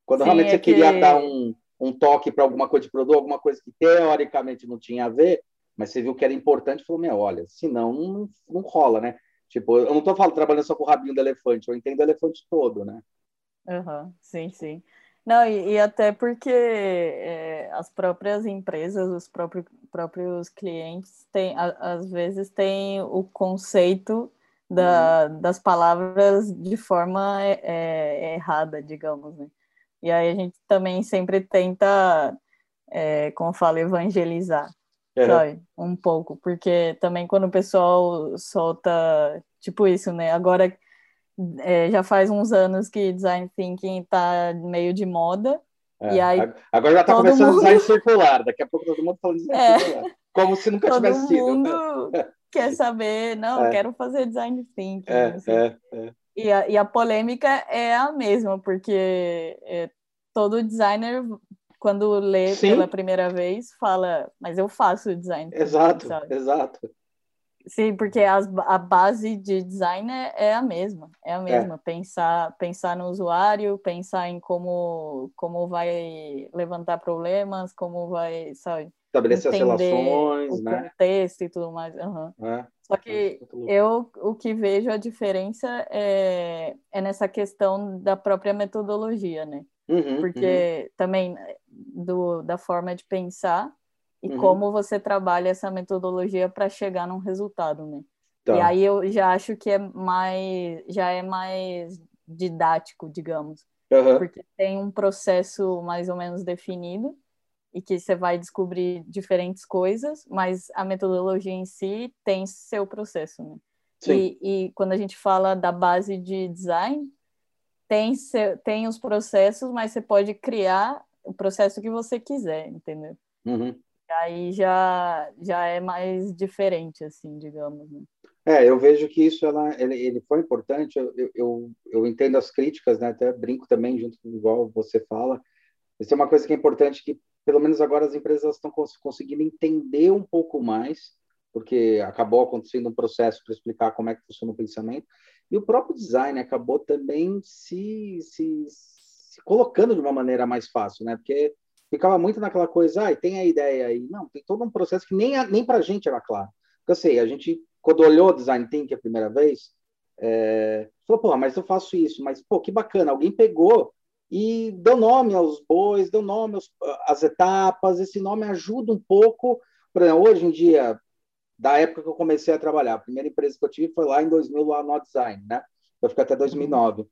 Quando Sim, realmente é você que... queria dar um, um toque para alguma coisa de produto, alguma coisa que teoricamente não tinha a ver, mas você viu que era importante, falou, meu, olha, senão não, não rola, né? Tipo, eu não estou falando trabalhando só com o rabinho do elefante, eu entendo o elefante todo, né? Uhum, sim, sim. Não, e, e até porque é, as próprias empresas, os próprios, próprios clientes, têm, a, às vezes, têm o conceito da, uhum. das palavras de forma é, é, errada, digamos, né? E aí a gente também sempre tenta, é, como fala, evangelizar, uhum. sabe? Um pouco, porque também quando o pessoal solta, tipo isso, né? Agora é, já faz uns anos que design thinking está meio de moda. É, e aí, agora já está começando mundo... design circular, daqui a pouco todo mundo falando design é, circular. Como se nunca todo tivesse sido. Todo mundo quer [LAUGHS] saber, não, é. quero fazer design thinking. É, assim. é. E, a, e a polêmica é a mesma, porque todo designer, quando lê Sim. pela primeira vez, fala, mas eu faço design. Exato, thinking, exato. Sim, porque as, a base de design é, é, a mesma, é a é. mesma. É. Pensar, pensar no usuário, pensar em como, como vai levantar problemas, como vai, sabe? Estabelecer as relações, o né? contexto e tudo mais. Uhum. É. Só que eu o que vejo a diferença é, é nessa questão da própria metodologia, né? Uhum, porque uhum. também do, da forma de pensar e uhum. como você trabalha essa metodologia para chegar num resultado, né? Tá. E aí eu já acho que é mais, já é mais didático, digamos, uhum. porque tem um processo mais ou menos definido e que você vai descobrir diferentes coisas, mas a metodologia em si tem seu processo, né? E, e, quando a gente fala da base de design, tem, seu, tem os processos, mas você pode criar o processo que você quiser, entendeu? Uhum aí já, já é mais diferente, assim, digamos. Né? É, eu vejo que isso ela, ele, ele foi importante. Eu, eu, eu entendo as críticas, né? Até brinco também, junto com igual você fala. Isso é uma coisa que é importante que pelo menos agora as empresas estão cons conseguindo entender um pouco mais, porque acabou acontecendo um processo para explicar como é que funciona o pensamento, e o próprio design acabou também se, se, se colocando de uma maneira mais fácil, né? Porque ficava muito naquela coisa, ah, tem a ideia aí. Não, tem todo um processo que nem, nem para a gente era claro. Porque eu sei, a gente, quando olhou o Design Thinking a primeira vez, é, falou, pô, mas eu faço isso, mas, pô, que bacana, alguém pegou e deu nome aos bois, deu nome aos, às etapas, esse nome ajuda um pouco, por exemplo, hoje em dia, da época que eu comecei a trabalhar, a primeira empresa que eu tive foi lá em 2000, lá no Design, né? Eu fiquei até 2009.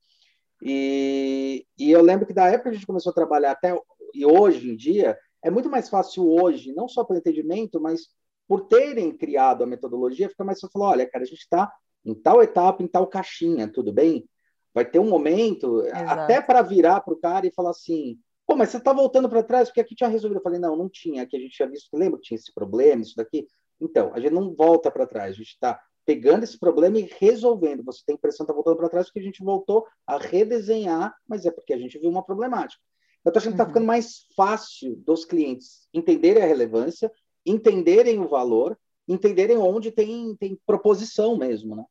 E, e eu lembro que da época que a gente começou a trabalhar até e hoje em dia, é muito mais fácil hoje, não só pelo entendimento, mas por terem criado a metodologia, fica mais fácil falar, olha, cara, a gente está em tal etapa, em tal caixinha, tudo bem? Vai ter um momento, Exato. até para virar para o cara e falar assim, pô, mas você está voltando para trás, porque aqui tinha resolvido. Eu falei, não, não tinha, aqui a gente tinha visto, lembra que tinha esse problema, isso daqui? Então, a gente não volta para trás, a gente está pegando esse problema e resolvendo. Você tem a impressão que está voltando para trás porque a gente voltou a redesenhar, mas é porque a gente viu uma problemática. Eu estou achando que está ficando mais fácil dos clientes entenderem a relevância, entenderem o valor, entenderem onde tem, tem proposição mesmo, né?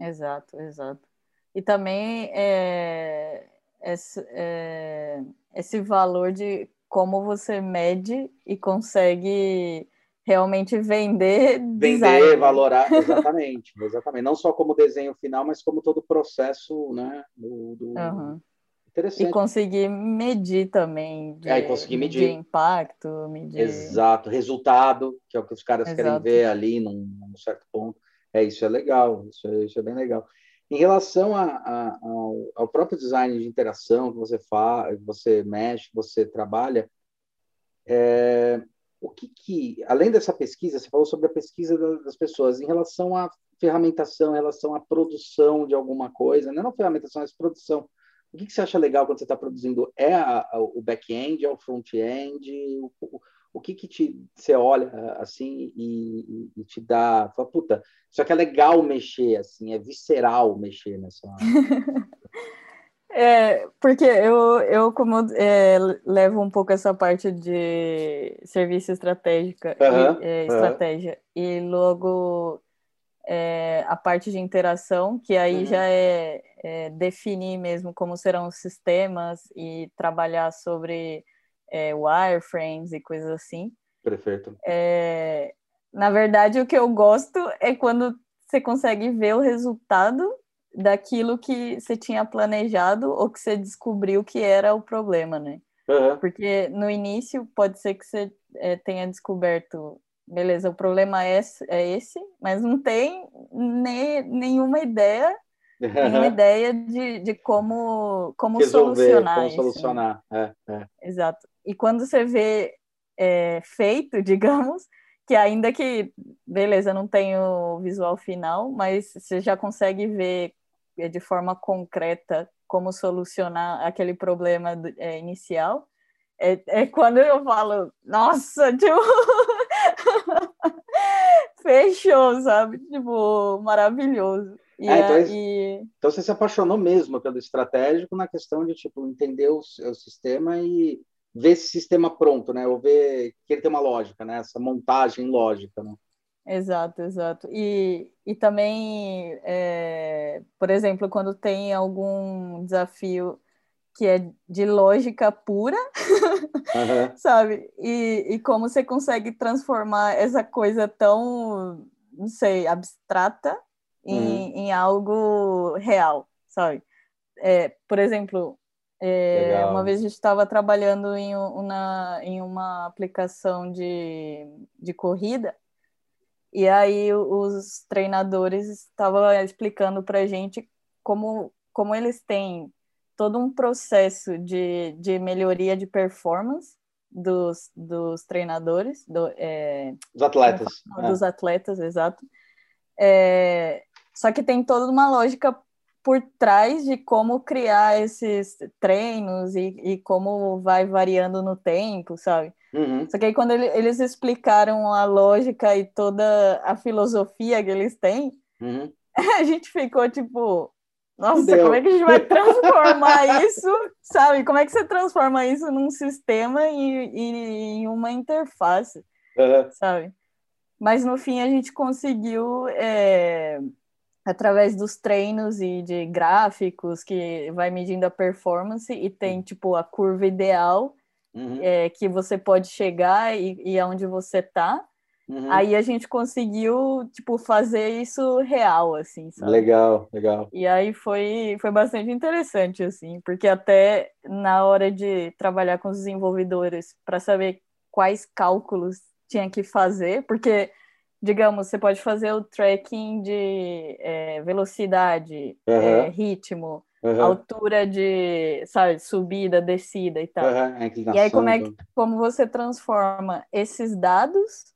Exato, exato. E também é, esse, é, esse valor de como você mede e consegue realmente vender vender design. Né? valorar [LAUGHS] exatamente exatamente não só como desenho final mas como todo o processo né do, do, uhum. Interessante. E conseguir medir também. De, é, conseguir medir. De impacto, medir. Exato, resultado, que é o que os caras Exato. querem ver ali num, num, certo ponto. É, isso é legal, isso é, isso é bem legal. Em relação a, a, ao, ao, próprio design de interação que você faz, que você mexe, que você trabalha, é, o que, que, além dessa pesquisa, você falou sobre a pesquisa das pessoas, em relação à ferramentação, em relação à produção de alguma coisa, né? não ferramentação, mas produção o que, que você acha legal quando você está produzindo? É a, a, o back-end, é o front-end? O, o, o, que, que te, você olha assim e, e, te dá... Fala, puta, isso aqui é legal mexer, assim, é visceral mexer nessa... [LAUGHS] É, porque eu, eu como é, levo um pouco essa parte de serviço estratégica, uhum, e, é, estratégia, uhum. e logo é, a parte de interação, que aí uhum. já é, é, definir mesmo como serão os sistemas e trabalhar sobre é, wireframes e coisas assim. Perfeito. É, na verdade, o que eu gosto é quando você consegue ver o resultado daquilo que você tinha planejado ou que você descobriu que era o problema, né? Uhum. Porque no início pode ser que você é, tenha descoberto beleza, o problema é é esse mas não tem nem, nenhuma ideia, nenhuma ideia de, de como, como Resolver, solucionar como isso. solucionar, é, é. Exato. E quando você vê é, feito, [LAUGHS] digamos, que ainda que, beleza, não tem o visual final, mas você já consegue ver é, de forma concreta como solucionar aquele problema é, inicial, é, é quando eu falo, nossa, [LAUGHS] tipo, fechou, sabe? Tipo, maravilhoso. E, é, então, e... então, você se apaixonou mesmo pelo estratégico na questão de tipo entender o, o, sistema e ver esse sistema pronto, né? Ou ver que ele tem uma lógica, né? Essa montagem lógica, né? Exato, exato. E, e também, é, por exemplo, quando tem algum desafio que é de lógica pura, uhum. [LAUGHS] sabe? E, e como você consegue transformar essa coisa tão, não sei, abstrata em, uhum. em algo real, sabe? É, por exemplo, é, uma vez a gente estava trabalhando em uma, em uma aplicação de, de corrida, e aí os treinadores estavam explicando para a gente como, como eles têm todo um processo de, de melhoria de performance dos, dos treinadores, do, é, dos atletas. Falo, é. Dos atletas, exato. É, só que tem toda uma lógica por trás de como criar esses treinos e, e como vai variando no tempo, sabe? Uhum. Só que aí quando ele, eles explicaram a lógica e toda a filosofia que eles têm, uhum. [LAUGHS] a gente ficou tipo, Nossa, Deu. como é que a gente vai transformar [LAUGHS] isso, sabe? Como é que você transforma isso num sistema e, em uma interface, uhum. sabe? Mas no fim a gente conseguiu, é, através dos treinos e de gráficos que vai medindo a performance e tem tipo a curva ideal uhum. é, que você pode chegar e, e aonde você tá. Uhum. Aí a gente conseguiu, tipo, fazer isso real, assim, sabe? Legal, legal. E aí foi, foi bastante interessante, assim, porque até na hora de trabalhar com os desenvolvedores para saber quais cálculos tinha que fazer, porque, digamos, você pode fazer o tracking de é, velocidade, uhum. é, ritmo, uhum. altura de, sabe, subida, descida e tal. E aí como é que, como você transforma esses dados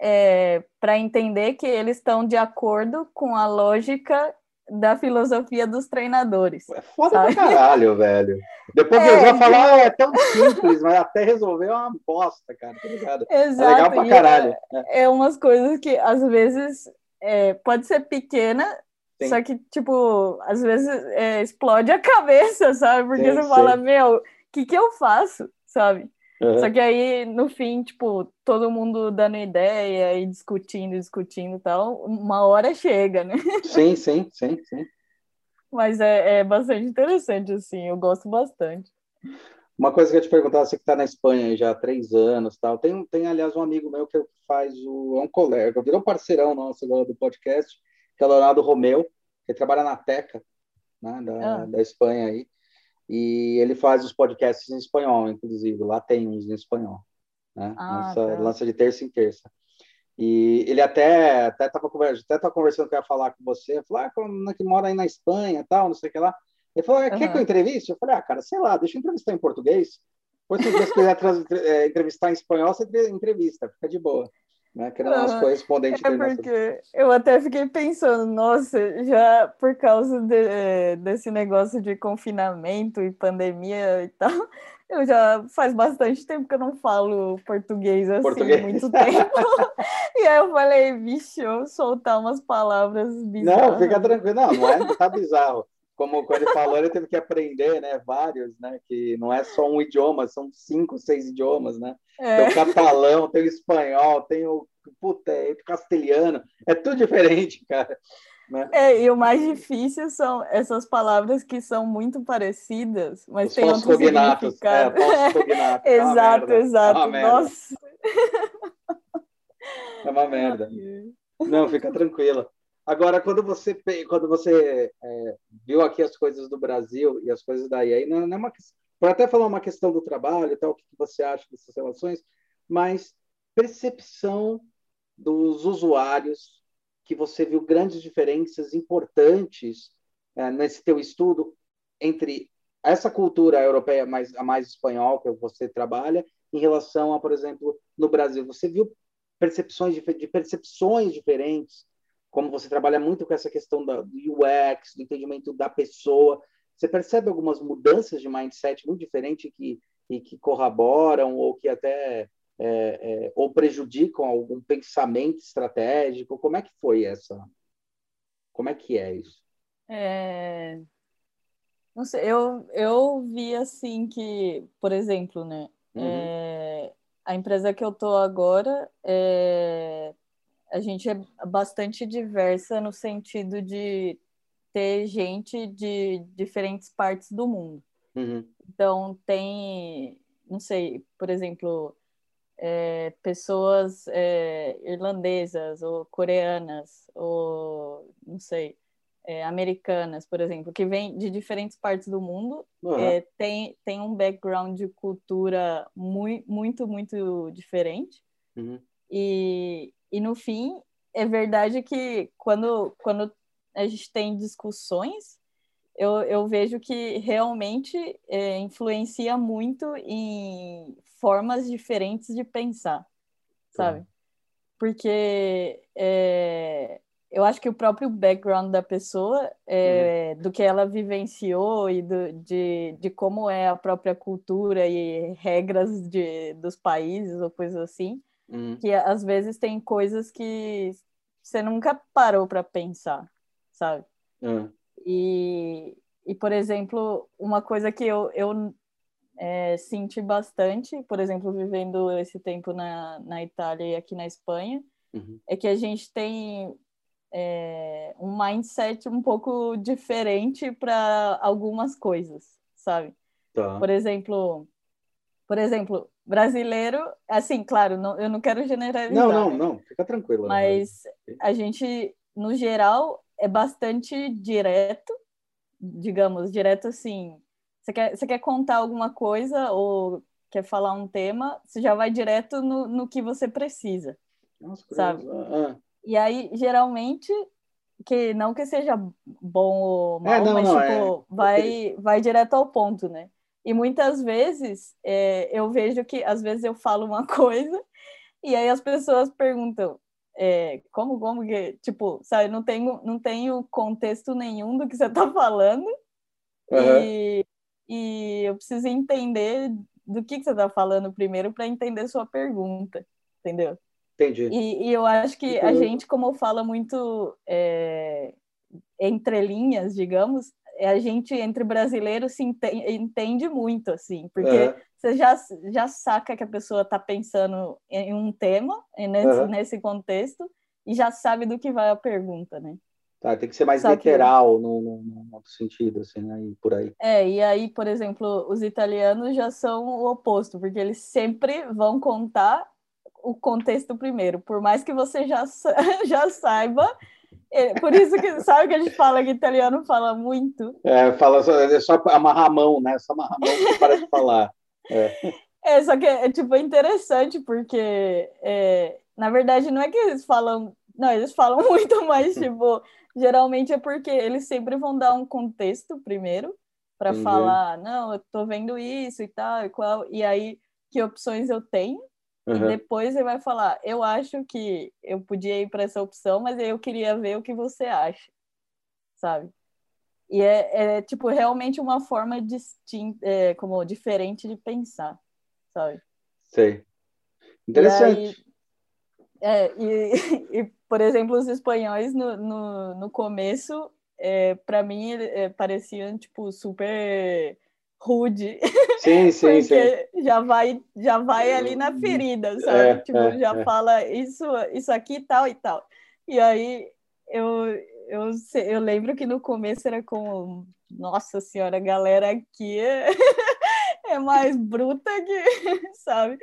é, para entender que eles estão de acordo com a lógica da filosofia dos treinadores. É foda sabe? pra caralho, [LAUGHS] velho. Depois é, eu já falar, ah, é tão simples, mas até resolver é uma bosta, cara, tá ligado? Exato. É legal pra caralho. É, é umas coisas que às vezes é, pode ser pequena, sim. só que, tipo, às vezes é, explode a [LAUGHS] cabeça, sabe? Porque sim, você sim. fala, meu, o que, que eu faço, sabe? Uhum. Só que aí, no fim, tipo, todo mundo dando ideia e discutindo, discutindo e tal, uma hora chega, né? Sim, [LAUGHS] sim, sim, sim. Mas é, é bastante interessante, assim, eu gosto bastante. Uma coisa que eu te perguntar, você que está na Espanha já há três anos, tal, tem, tem aliás um amigo meu que faz o, é um colega, virou parceirão nosso agora do podcast, que é o Leonardo Romeu, que trabalha na Teca, né, da, ah. da Espanha aí. E ele faz os podcasts em espanhol, inclusive. Lá tem uns em espanhol. Né? Ah, lança, tá. lança, de terça em terça. E ele até até estava conversando, até tava conversando que eu ia falar com você. Falou, ah, como que mora aí na Espanha tal, não sei o que lá. Ele falou, ah, quer uhum. que eu entreviste? Eu falei, ah, cara, sei lá, deixa eu entrevistar em português. Depois, se você quiser é, entrevistar em espanhol, você entrevista, fica de boa né? Que eram as correspondentes. É porque eu até fiquei pensando, nossa, já por causa de, desse negócio de confinamento e pandemia e tal, [LAUGHS] eu já faz bastante tempo que eu não falo português assim, português. muito tempo. [LAUGHS] e aí eu falei, bicho, eu soltar umas palavras bizarras. Não, fica tranquilo, não, não é, tá bizarro como quando ele falou, ele teve que aprender, né, vários, né, que não é só um idioma, são cinco, seis idiomas, né? É. Tem o catalão, tem o espanhol, tem o, puta, é, castelhano, é tudo diferente, cara. Né? É, e o mais difícil são essas palavras que são muito parecidas, mas Os tem outro significado. É, [LAUGHS] exato, é exato. É Nossa. É uma merda. [LAUGHS] Não, fica tranquila. Agora, quando você, quando você é, viu aqui as coisas do Brasil e as coisas daí, aí não, não é uma pode até falar uma questão do trabalho, tal, o que você acha dessas relações, mas percepção dos usuários, que você viu grandes diferenças importantes é, nesse teu estudo entre essa cultura europeia mais a mais espanhol que você trabalha em relação a, por exemplo, no Brasil. Você viu percepções de percepções diferentes como você trabalha muito com essa questão da, do UX, do entendimento da pessoa, você percebe algumas mudanças de mindset muito diferentes que, e que corroboram ou que até é, é, ou prejudicam algum pensamento estratégico? Como é que foi essa? Como é que é isso? É... Não sei, eu, eu vi assim que, por exemplo, né? Uhum. É, a empresa que eu tô agora é, a gente é bastante diversa no sentido de ter gente de diferentes partes do mundo. Uhum. Então, tem, não sei, por exemplo, é, pessoas é, irlandesas ou coreanas ou, não sei, é, americanas, por exemplo, que vêm de diferentes partes do mundo, uhum. tem, tem um background de cultura muito, muito, muito diferente. Uhum. E, e no fim, é verdade que quando, quando a gente tem discussões, eu, eu vejo que realmente é, influencia muito em formas diferentes de pensar, sabe? Porque é, eu acho que o próprio background da pessoa, é, uhum. do que ela vivenciou e do, de, de como é a própria cultura e regras de, dos países ou coisas assim, Uhum. Que às vezes tem coisas que você nunca parou para pensar, sabe? Uhum. E, e, por exemplo, uma coisa que eu, eu é, senti bastante, por exemplo, vivendo esse tempo na, na Itália e aqui na Espanha, uhum. é que a gente tem é, um mindset um pouco diferente para algumas coisas, sabe? Tá. Por exemplo, por exemplo, brasileiro, assim, claro, não, eu não quero generalizar. Não, não, não, fica tranquilo. Mas a gente, no geral, é bastante direto, digamos, direto assim. Você quer, você quer contar alguma coisa ou quer falar um tema, você já vai direto no, no que você precisa. Nossa, sabe? Ah, ah. E aí, geralmente, que não que seja bom ou mal, é, não, mas não, tipo, é... vai, vai direto ao ponto, né? E muitas vezes é, eu vejo que às vezes eu falo uma [LAUGHS] coisa e aí as pessoas perguntam é, como, como que, tipo, sabe, não tenho, não tenho contexto nenhum do que você está falando uhum. e, e eu preciso entender do que, que você está falando primeiro para entender sua pergunta, entendeu? Entendi. E, e eu acho que a gente, como fala muito é, entre linhas, digamos, a gente entre brasileiros se entende, entende muito assim, porque uhum. você já, já saca que a pessoa está pensando em um tema nesse, uhum. nesse contexto e já sabe do que vai a pergunta, né? Tá, tem que ser mais Só literal que... no outro sentido, assim, né? E por aí. É, e aí, por exemplo, os italianos já são o oposto, porque eles sempre vão contar o contexto primeiro, por mais que você já, [LAUGHS] já saiba é, por isso que sabe que a gente fala que italiano fala muito. É, fala só, é só amarrar a mão, né? Só amarrar a mão que para de falar. É. é, só que é tipo interessante porque é, na verdade não é que eles falam, não, eles falam [LAUGHS] muito, mas tipo geralmente é porque eles sempre vão dar um contexto primeiro para falar, não, eu tô vendo isso e tal e qual, e aí que opções eu tenho Uhum. E depois ele vai falar: Eu acho que eu podia ir para essa opção, mas eu queria ver o que você acha, sabe? E é, é tipo realmente uma forma distinta, é, como diferente de pensar, sabe? Sei. Interessante. E, aí, é, e, [LAUGHS] e, por exemplo, os espanhóis no, no, no começo, é, para mim, é, pareciam tipo super rude. [LAUGHS] Sim, [LAUGHS] sim, Porque sim. já vai, já vai ali na ferida, sabe? É, tipo, é, já é. fala isso, isso aqui tal e tal. E aí eu, eu, eu lembro que no começo era como, nossa senhora, a galera aqui é, [LAUGHS] é mais bruta que, [LAUGHS] sabe?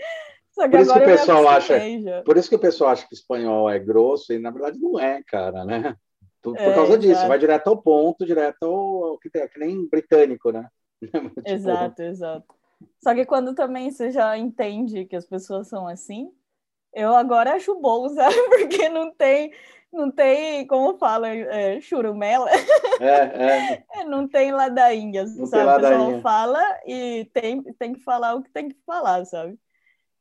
Só que por isso que o pessoal acha, já. por isso que o pessoal acha que espanhol é grosso e na verdade não é, cara, né? Por, por é, causa disso, vai direto ao ponto, direto ao, ao que, que nem britânico, né? [LAUGHS] tipo... Exato, exato. Só que quando também você já entende que as pessoas são assim, eu agora acho bom, [LAUGHS] sabe? Porque não tem, não tem, como fala, é, churumela. É, é. [LAUGHS] é. Não tem ladainha, não sabe? Tem ladainha. O pessoal fala e tem, tem que falar o que tem que falar, sabe?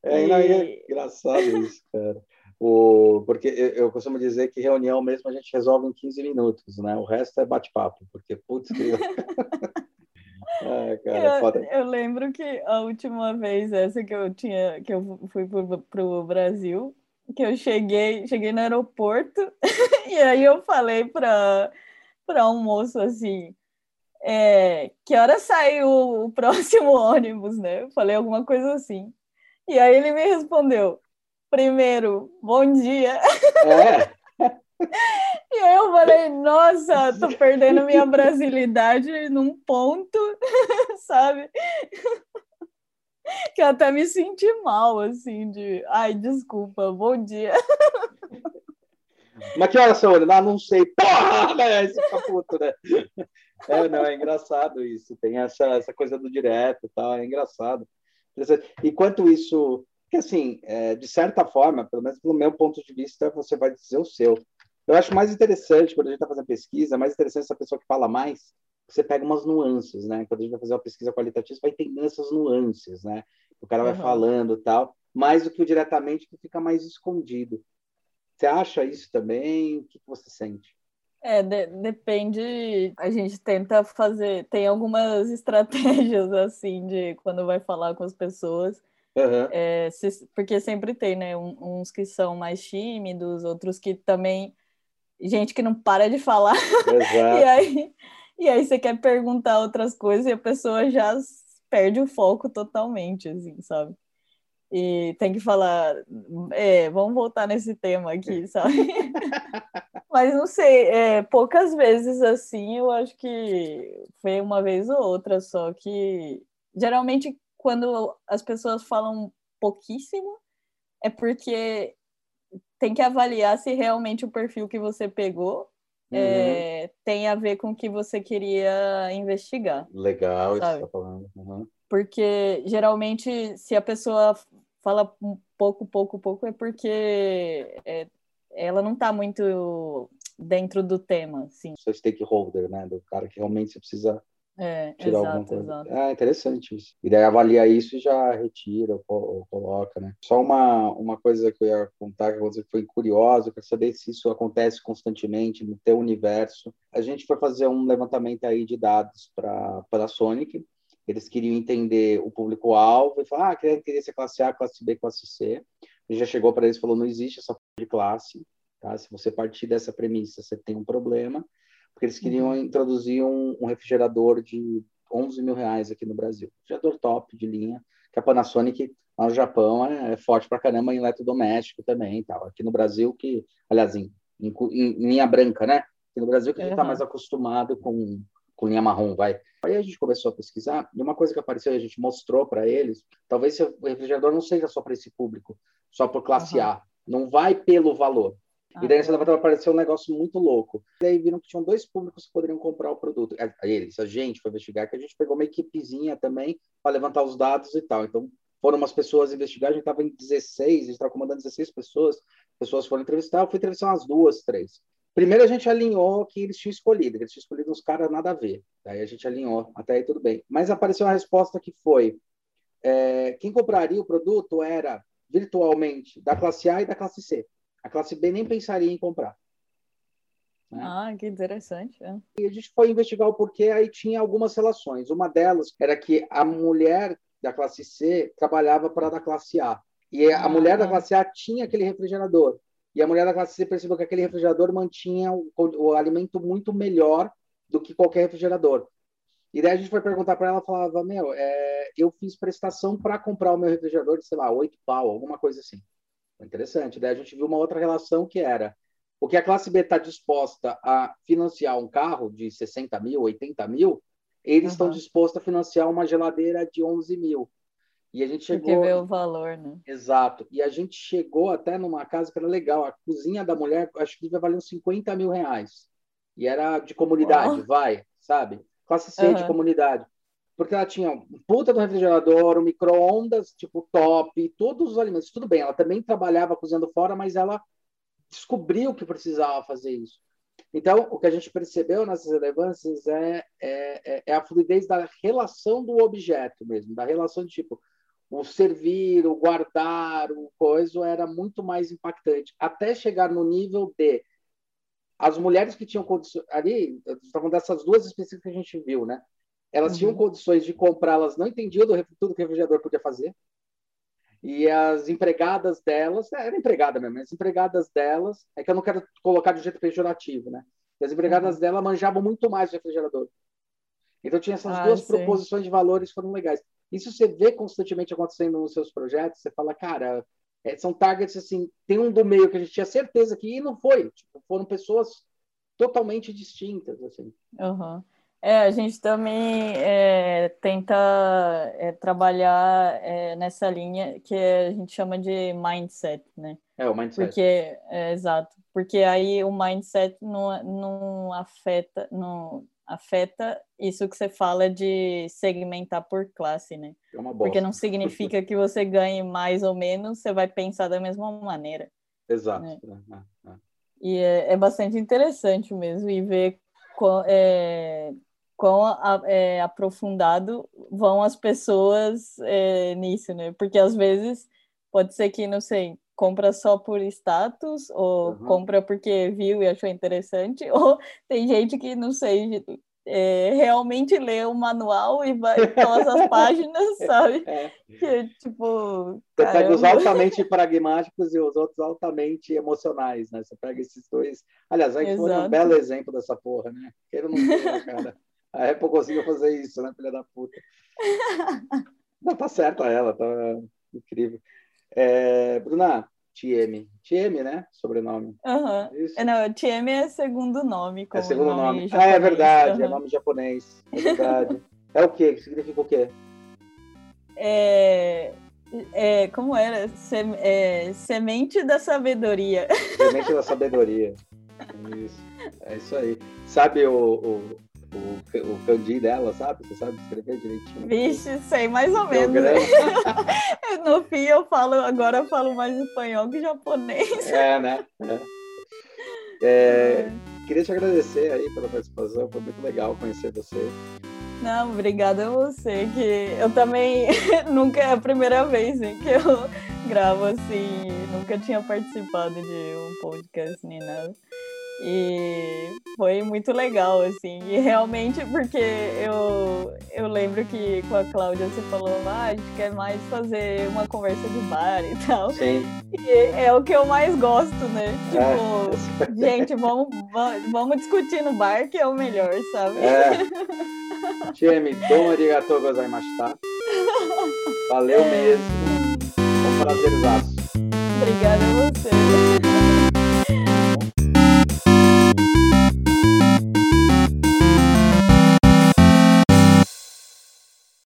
É, e... não, é engraçado isso, cara. O, porque eu costumo dizer que reunião mesmo a gente resolve em 15 minutos, né? O resto é bate-papo, porque, putz, que... É, cara, eu, eu, lembro que a última vez essa que eu tinha que eu fui pro, pro Brasil, que eu cheguei, cheguei no aeroporto [LAUGHS] e aí eu falei para para um moço assim, é, que hora sai o, o próximo [LAUGHS] ônibus, né? Eu falei alguma coisa assim. E aí ele me respondeu: primeiro, bom dia. É. E aí eu falei, nossa, tô [LAUGHS] perdendo minha brasilidade num ponto, [LAUGHS] sabe? Que eu até me senti mal, assim, de ai, desculpa, bom dia. Mas que horas são? Ah, não sei. Porra! [LAUGHS] Né? Esse fica puto, né? É, não, é engraçado isso. Tem essa, essa coisa do direto tal, é engraçado. Enquanto isso, que assim, é, de certa forma, pelo menos pelo meu ponto de vista, você vai dizer o seu. Eu acho mais interessante, quando a gente está fazendo pesquisa, mais interessante essa pessoa que fala mais, você pega umas nuances, né? Quando a gente vai fazer uma pesquisa qualitativa, vai ter essas nuances, né? O cara vai uhum. falando tal, mais do que o diretamente que fica mais escondido. Você acha isso também? O que você sente? É, de, depende. A gente tenta fazer. Tem algumas [LAUGHS] estratégias, assim, de quando vai falar com as pessoas. Uhum. É, se, porque sempre tem, né? uns que são mais tímidos, outros que também gente que não para de falar. [LAUGHS] e aí E aí você quer perguntar outras coisas e a pessoa já perde o foco totalmente, assim, sabe? E tem que falar, é, vamos voltar nesse tema aqui, sabe? [LAUGHS] Mas não sei, é, poucas vezes assim, eu acho que foi uma vez ou outra só que geralmente quando as pessoas falam pouquíssimo é porque tem que avaliar se realmente o perfil que você pegou é, uhum. é, tem a ver com o que você queria investigar. Legal, sabe? isso que você tá falando. Uhum. Porque geralmente, se a pessoa fala pouco, pouco, pouco, é porque é, ela não está muito dentro do tema, assim. Seu stakeholder, né? Do cara que realmente você precisa é, tirar exato, alguma coisa. Exato. Ah, interessante isso. E daí avalia isso e já retira ou, coloca, né? Só uma, uma coisa que eu ia contar que foi curioso, quero saber se isso acontece constantemente no teu universo. A gente foi fazer um levantamento aí de dados para a Sonic. Eles queriam entender o público-alvo e falar, ah, queria entender se é classe A, classe B, classe C. A gente já chegou para eles e falou, não existe essa de classe, tá? Se você partir dessa premissa, você tem um problema porque eles queriam uhum. introduzir um, um, refrigerador de 11 mil reais aqui no Brasil. Refrigerador top de linha, que a Panasonic lá no Japão é, é forte pra caramba em eletrodoméstico também tal. Aqui no Brasil, que, aliás, em, em, em linha branca, né? Aqui no Brasil que a gente está mais acostumado com, com linha marrom, vai. Aí a gente começou a pesquisar, e uma coisa que apareceu e a gente mostrou para eles, talvez o refrigerador não seja só para esse público, só por classe uhum. A. Não vai pelo valor. Ah, e daí nessa levantamento apareceu um negócio muito louco. E daí viram que tinham dois públicos que poderiam comprar o produto. A eles, a gente foi investigar, que a gente pegou uma equipezinha também para levantar os dados e tal. Então foram umas pessoas investigar, a gente estava em 16, a gente estava comandando 16 pessoas, pessoas foram entrevistar, eu fui entrevistar umas duas, três. Primeiro a gente alinhou que eles tinham escolhido, eles tinham escolhido uns caras nada a ver. Daí a gente alinhou, até aí tudo bem. Mas apareceu uma resposta que foi: é, quem compraria o produto era virtualmente da classe A e da classe C. A classe B nem pensaria em comprar. Né? Ah, que interessante. É. E a gente foi investigar o porquê, aí tinha algumas relações. Uma delas era que a mulher da classe C trabalhava para a da classe A. E a ah, mulher da classe A tinha aquele refrigerador. E a mulher da classe C percebeu que aquele refrigerador mantinha o, o alimento muito melhor do que qualquer refrigerador. E daí a gente foi perguntar para ela, falava, meu, é, eu fiz prestação para comprar o meu refrigerador de, sei lá, oito pau, alguma coisa assim. Interessante. Daí a gente viu uma outra relação que era o que a classe B está disposta a financiar um carro de 60 mil, 80 mil, eles uhum. estão dispostos a financiar uma geladeira de 11 mil. E a gente chegou. Porque vê o valor, né? Exato. E a gente chegou até numa casa que era legal. A cozinha da mulher, acho que devia valer uns 50 mil reais. E era de comunidade, oh. vai, sabe? Classe C uhum. de comunidade porque ela tinha um puta do refrigerador, um micro-ondas, tipo, top, todos os alimentos. Tudo bem, ela também trabalhava cozinhando fora, mas ela descobriu que precisava fazer isso. Então, o que a gente percebeu nessas relevâncias é, é, é, é a fluidez da relação do objeto mesmo, da relação de tipo, o servir, o guardar, o coisa era muito mais impactante, até chegar no nível de as mulheres que tinham condições ali, estavam dessas duas específicas que a gente viu, né? Elas uhum. tinham condições de comprar, elas não entendiam do, tudo que o refrigerador podia fazer. E as empregadas delas, é, era empregada mesmo, as empregadas delas, é que eu não quero colocar de jeito pejorativo, né? E as empregadas uhum. dela manjavam muito mais do refrigerador. Então tinha essas ah, duas sim. proposições de valores foram legais. Isso você vê constantemente acontecendo nos seus projetos, você fala, cara, é, são targets assim, tem um do meio que a gente tinha certeza que e não foi, tipo, foram pessoas totalmente distintas, assim. Uhum. É, a gente também é, tenta é, trabalhar é, nessa linha que a gente chama de mindset, né? É, o mindset. Porque, é, exato. Porque aí o mindset não, não afeta, não afeta isso que você fala de segmentar por classe, né? É uma bosta. Porque não significa que você ganhe mais ou menos, você vai pensar da mesma maneira. Exato. Né? É, é, e é, bastante interessante mesmo e ver é, quão é, aprofundado vão as pessoas é, nisso, né? Porque às vezes pode ser que, não sei, compra só por status, ou uhum. compra porque viu e achou interessante, [LAUGHS] ou tem gente que, não sei, é, realmente lê o manual e vai todas as páginas, [LAUGHS] sabe? É. Que, tipo. Você pega os altamente pragmáticos e os outros altamente emocionais, né? Você pega esses dois. Aliás, a iPhone é um belo exemplo dessa porra, né? Ele não tem, cara. A Apple conseguiu fazer isso, né, filha da puta? [LAUGHS] Não, tá certo ela, tá incrível. É, Bruna, TM. TM, né? Sobrenome. Uhum. Isso. Não, TM é segundo nome. é segundo nome. nome. Ah, é verdade, uhum. é nome japonês. É verdade. é o quê? Significa o quê? É, é, como era? Sem, é, semente da sabedoria. Semente da sabedoria. [LAUGHS] Isso. É isso aí. Sabe o, o, o, o kanji dela, sabe? Você sabe escrever direitinho? Vixe, sei mais ou menos. [LAUGHS] no fim eu falo, agora eu falo mais espanhol que japonês. É, né? É. É, queria te agradecer aí pela participação, foi muito legal conhecer você. Não, obrigada a você, que eu também [LAUGHS] nunca é a primeira vez hein, que eu gravo assim, nunca tinha participado de um podcast nem nada. E foi muito legal, assim. E realmente, porque eu, eu lembro que com a Cláudia você falou, ah, a gente quer mais fazer uma conversa de bar e tal. Sim. E é o que eu mais gosto, né? Tipo, é. [LAUGHS] gente, vamos, vamos discutir no bar que é o melhor, sabe? É. Chemi, bom arigatou gozaimashita. Valeu é. mesmo. Um prazerzaço. Obrigada a você.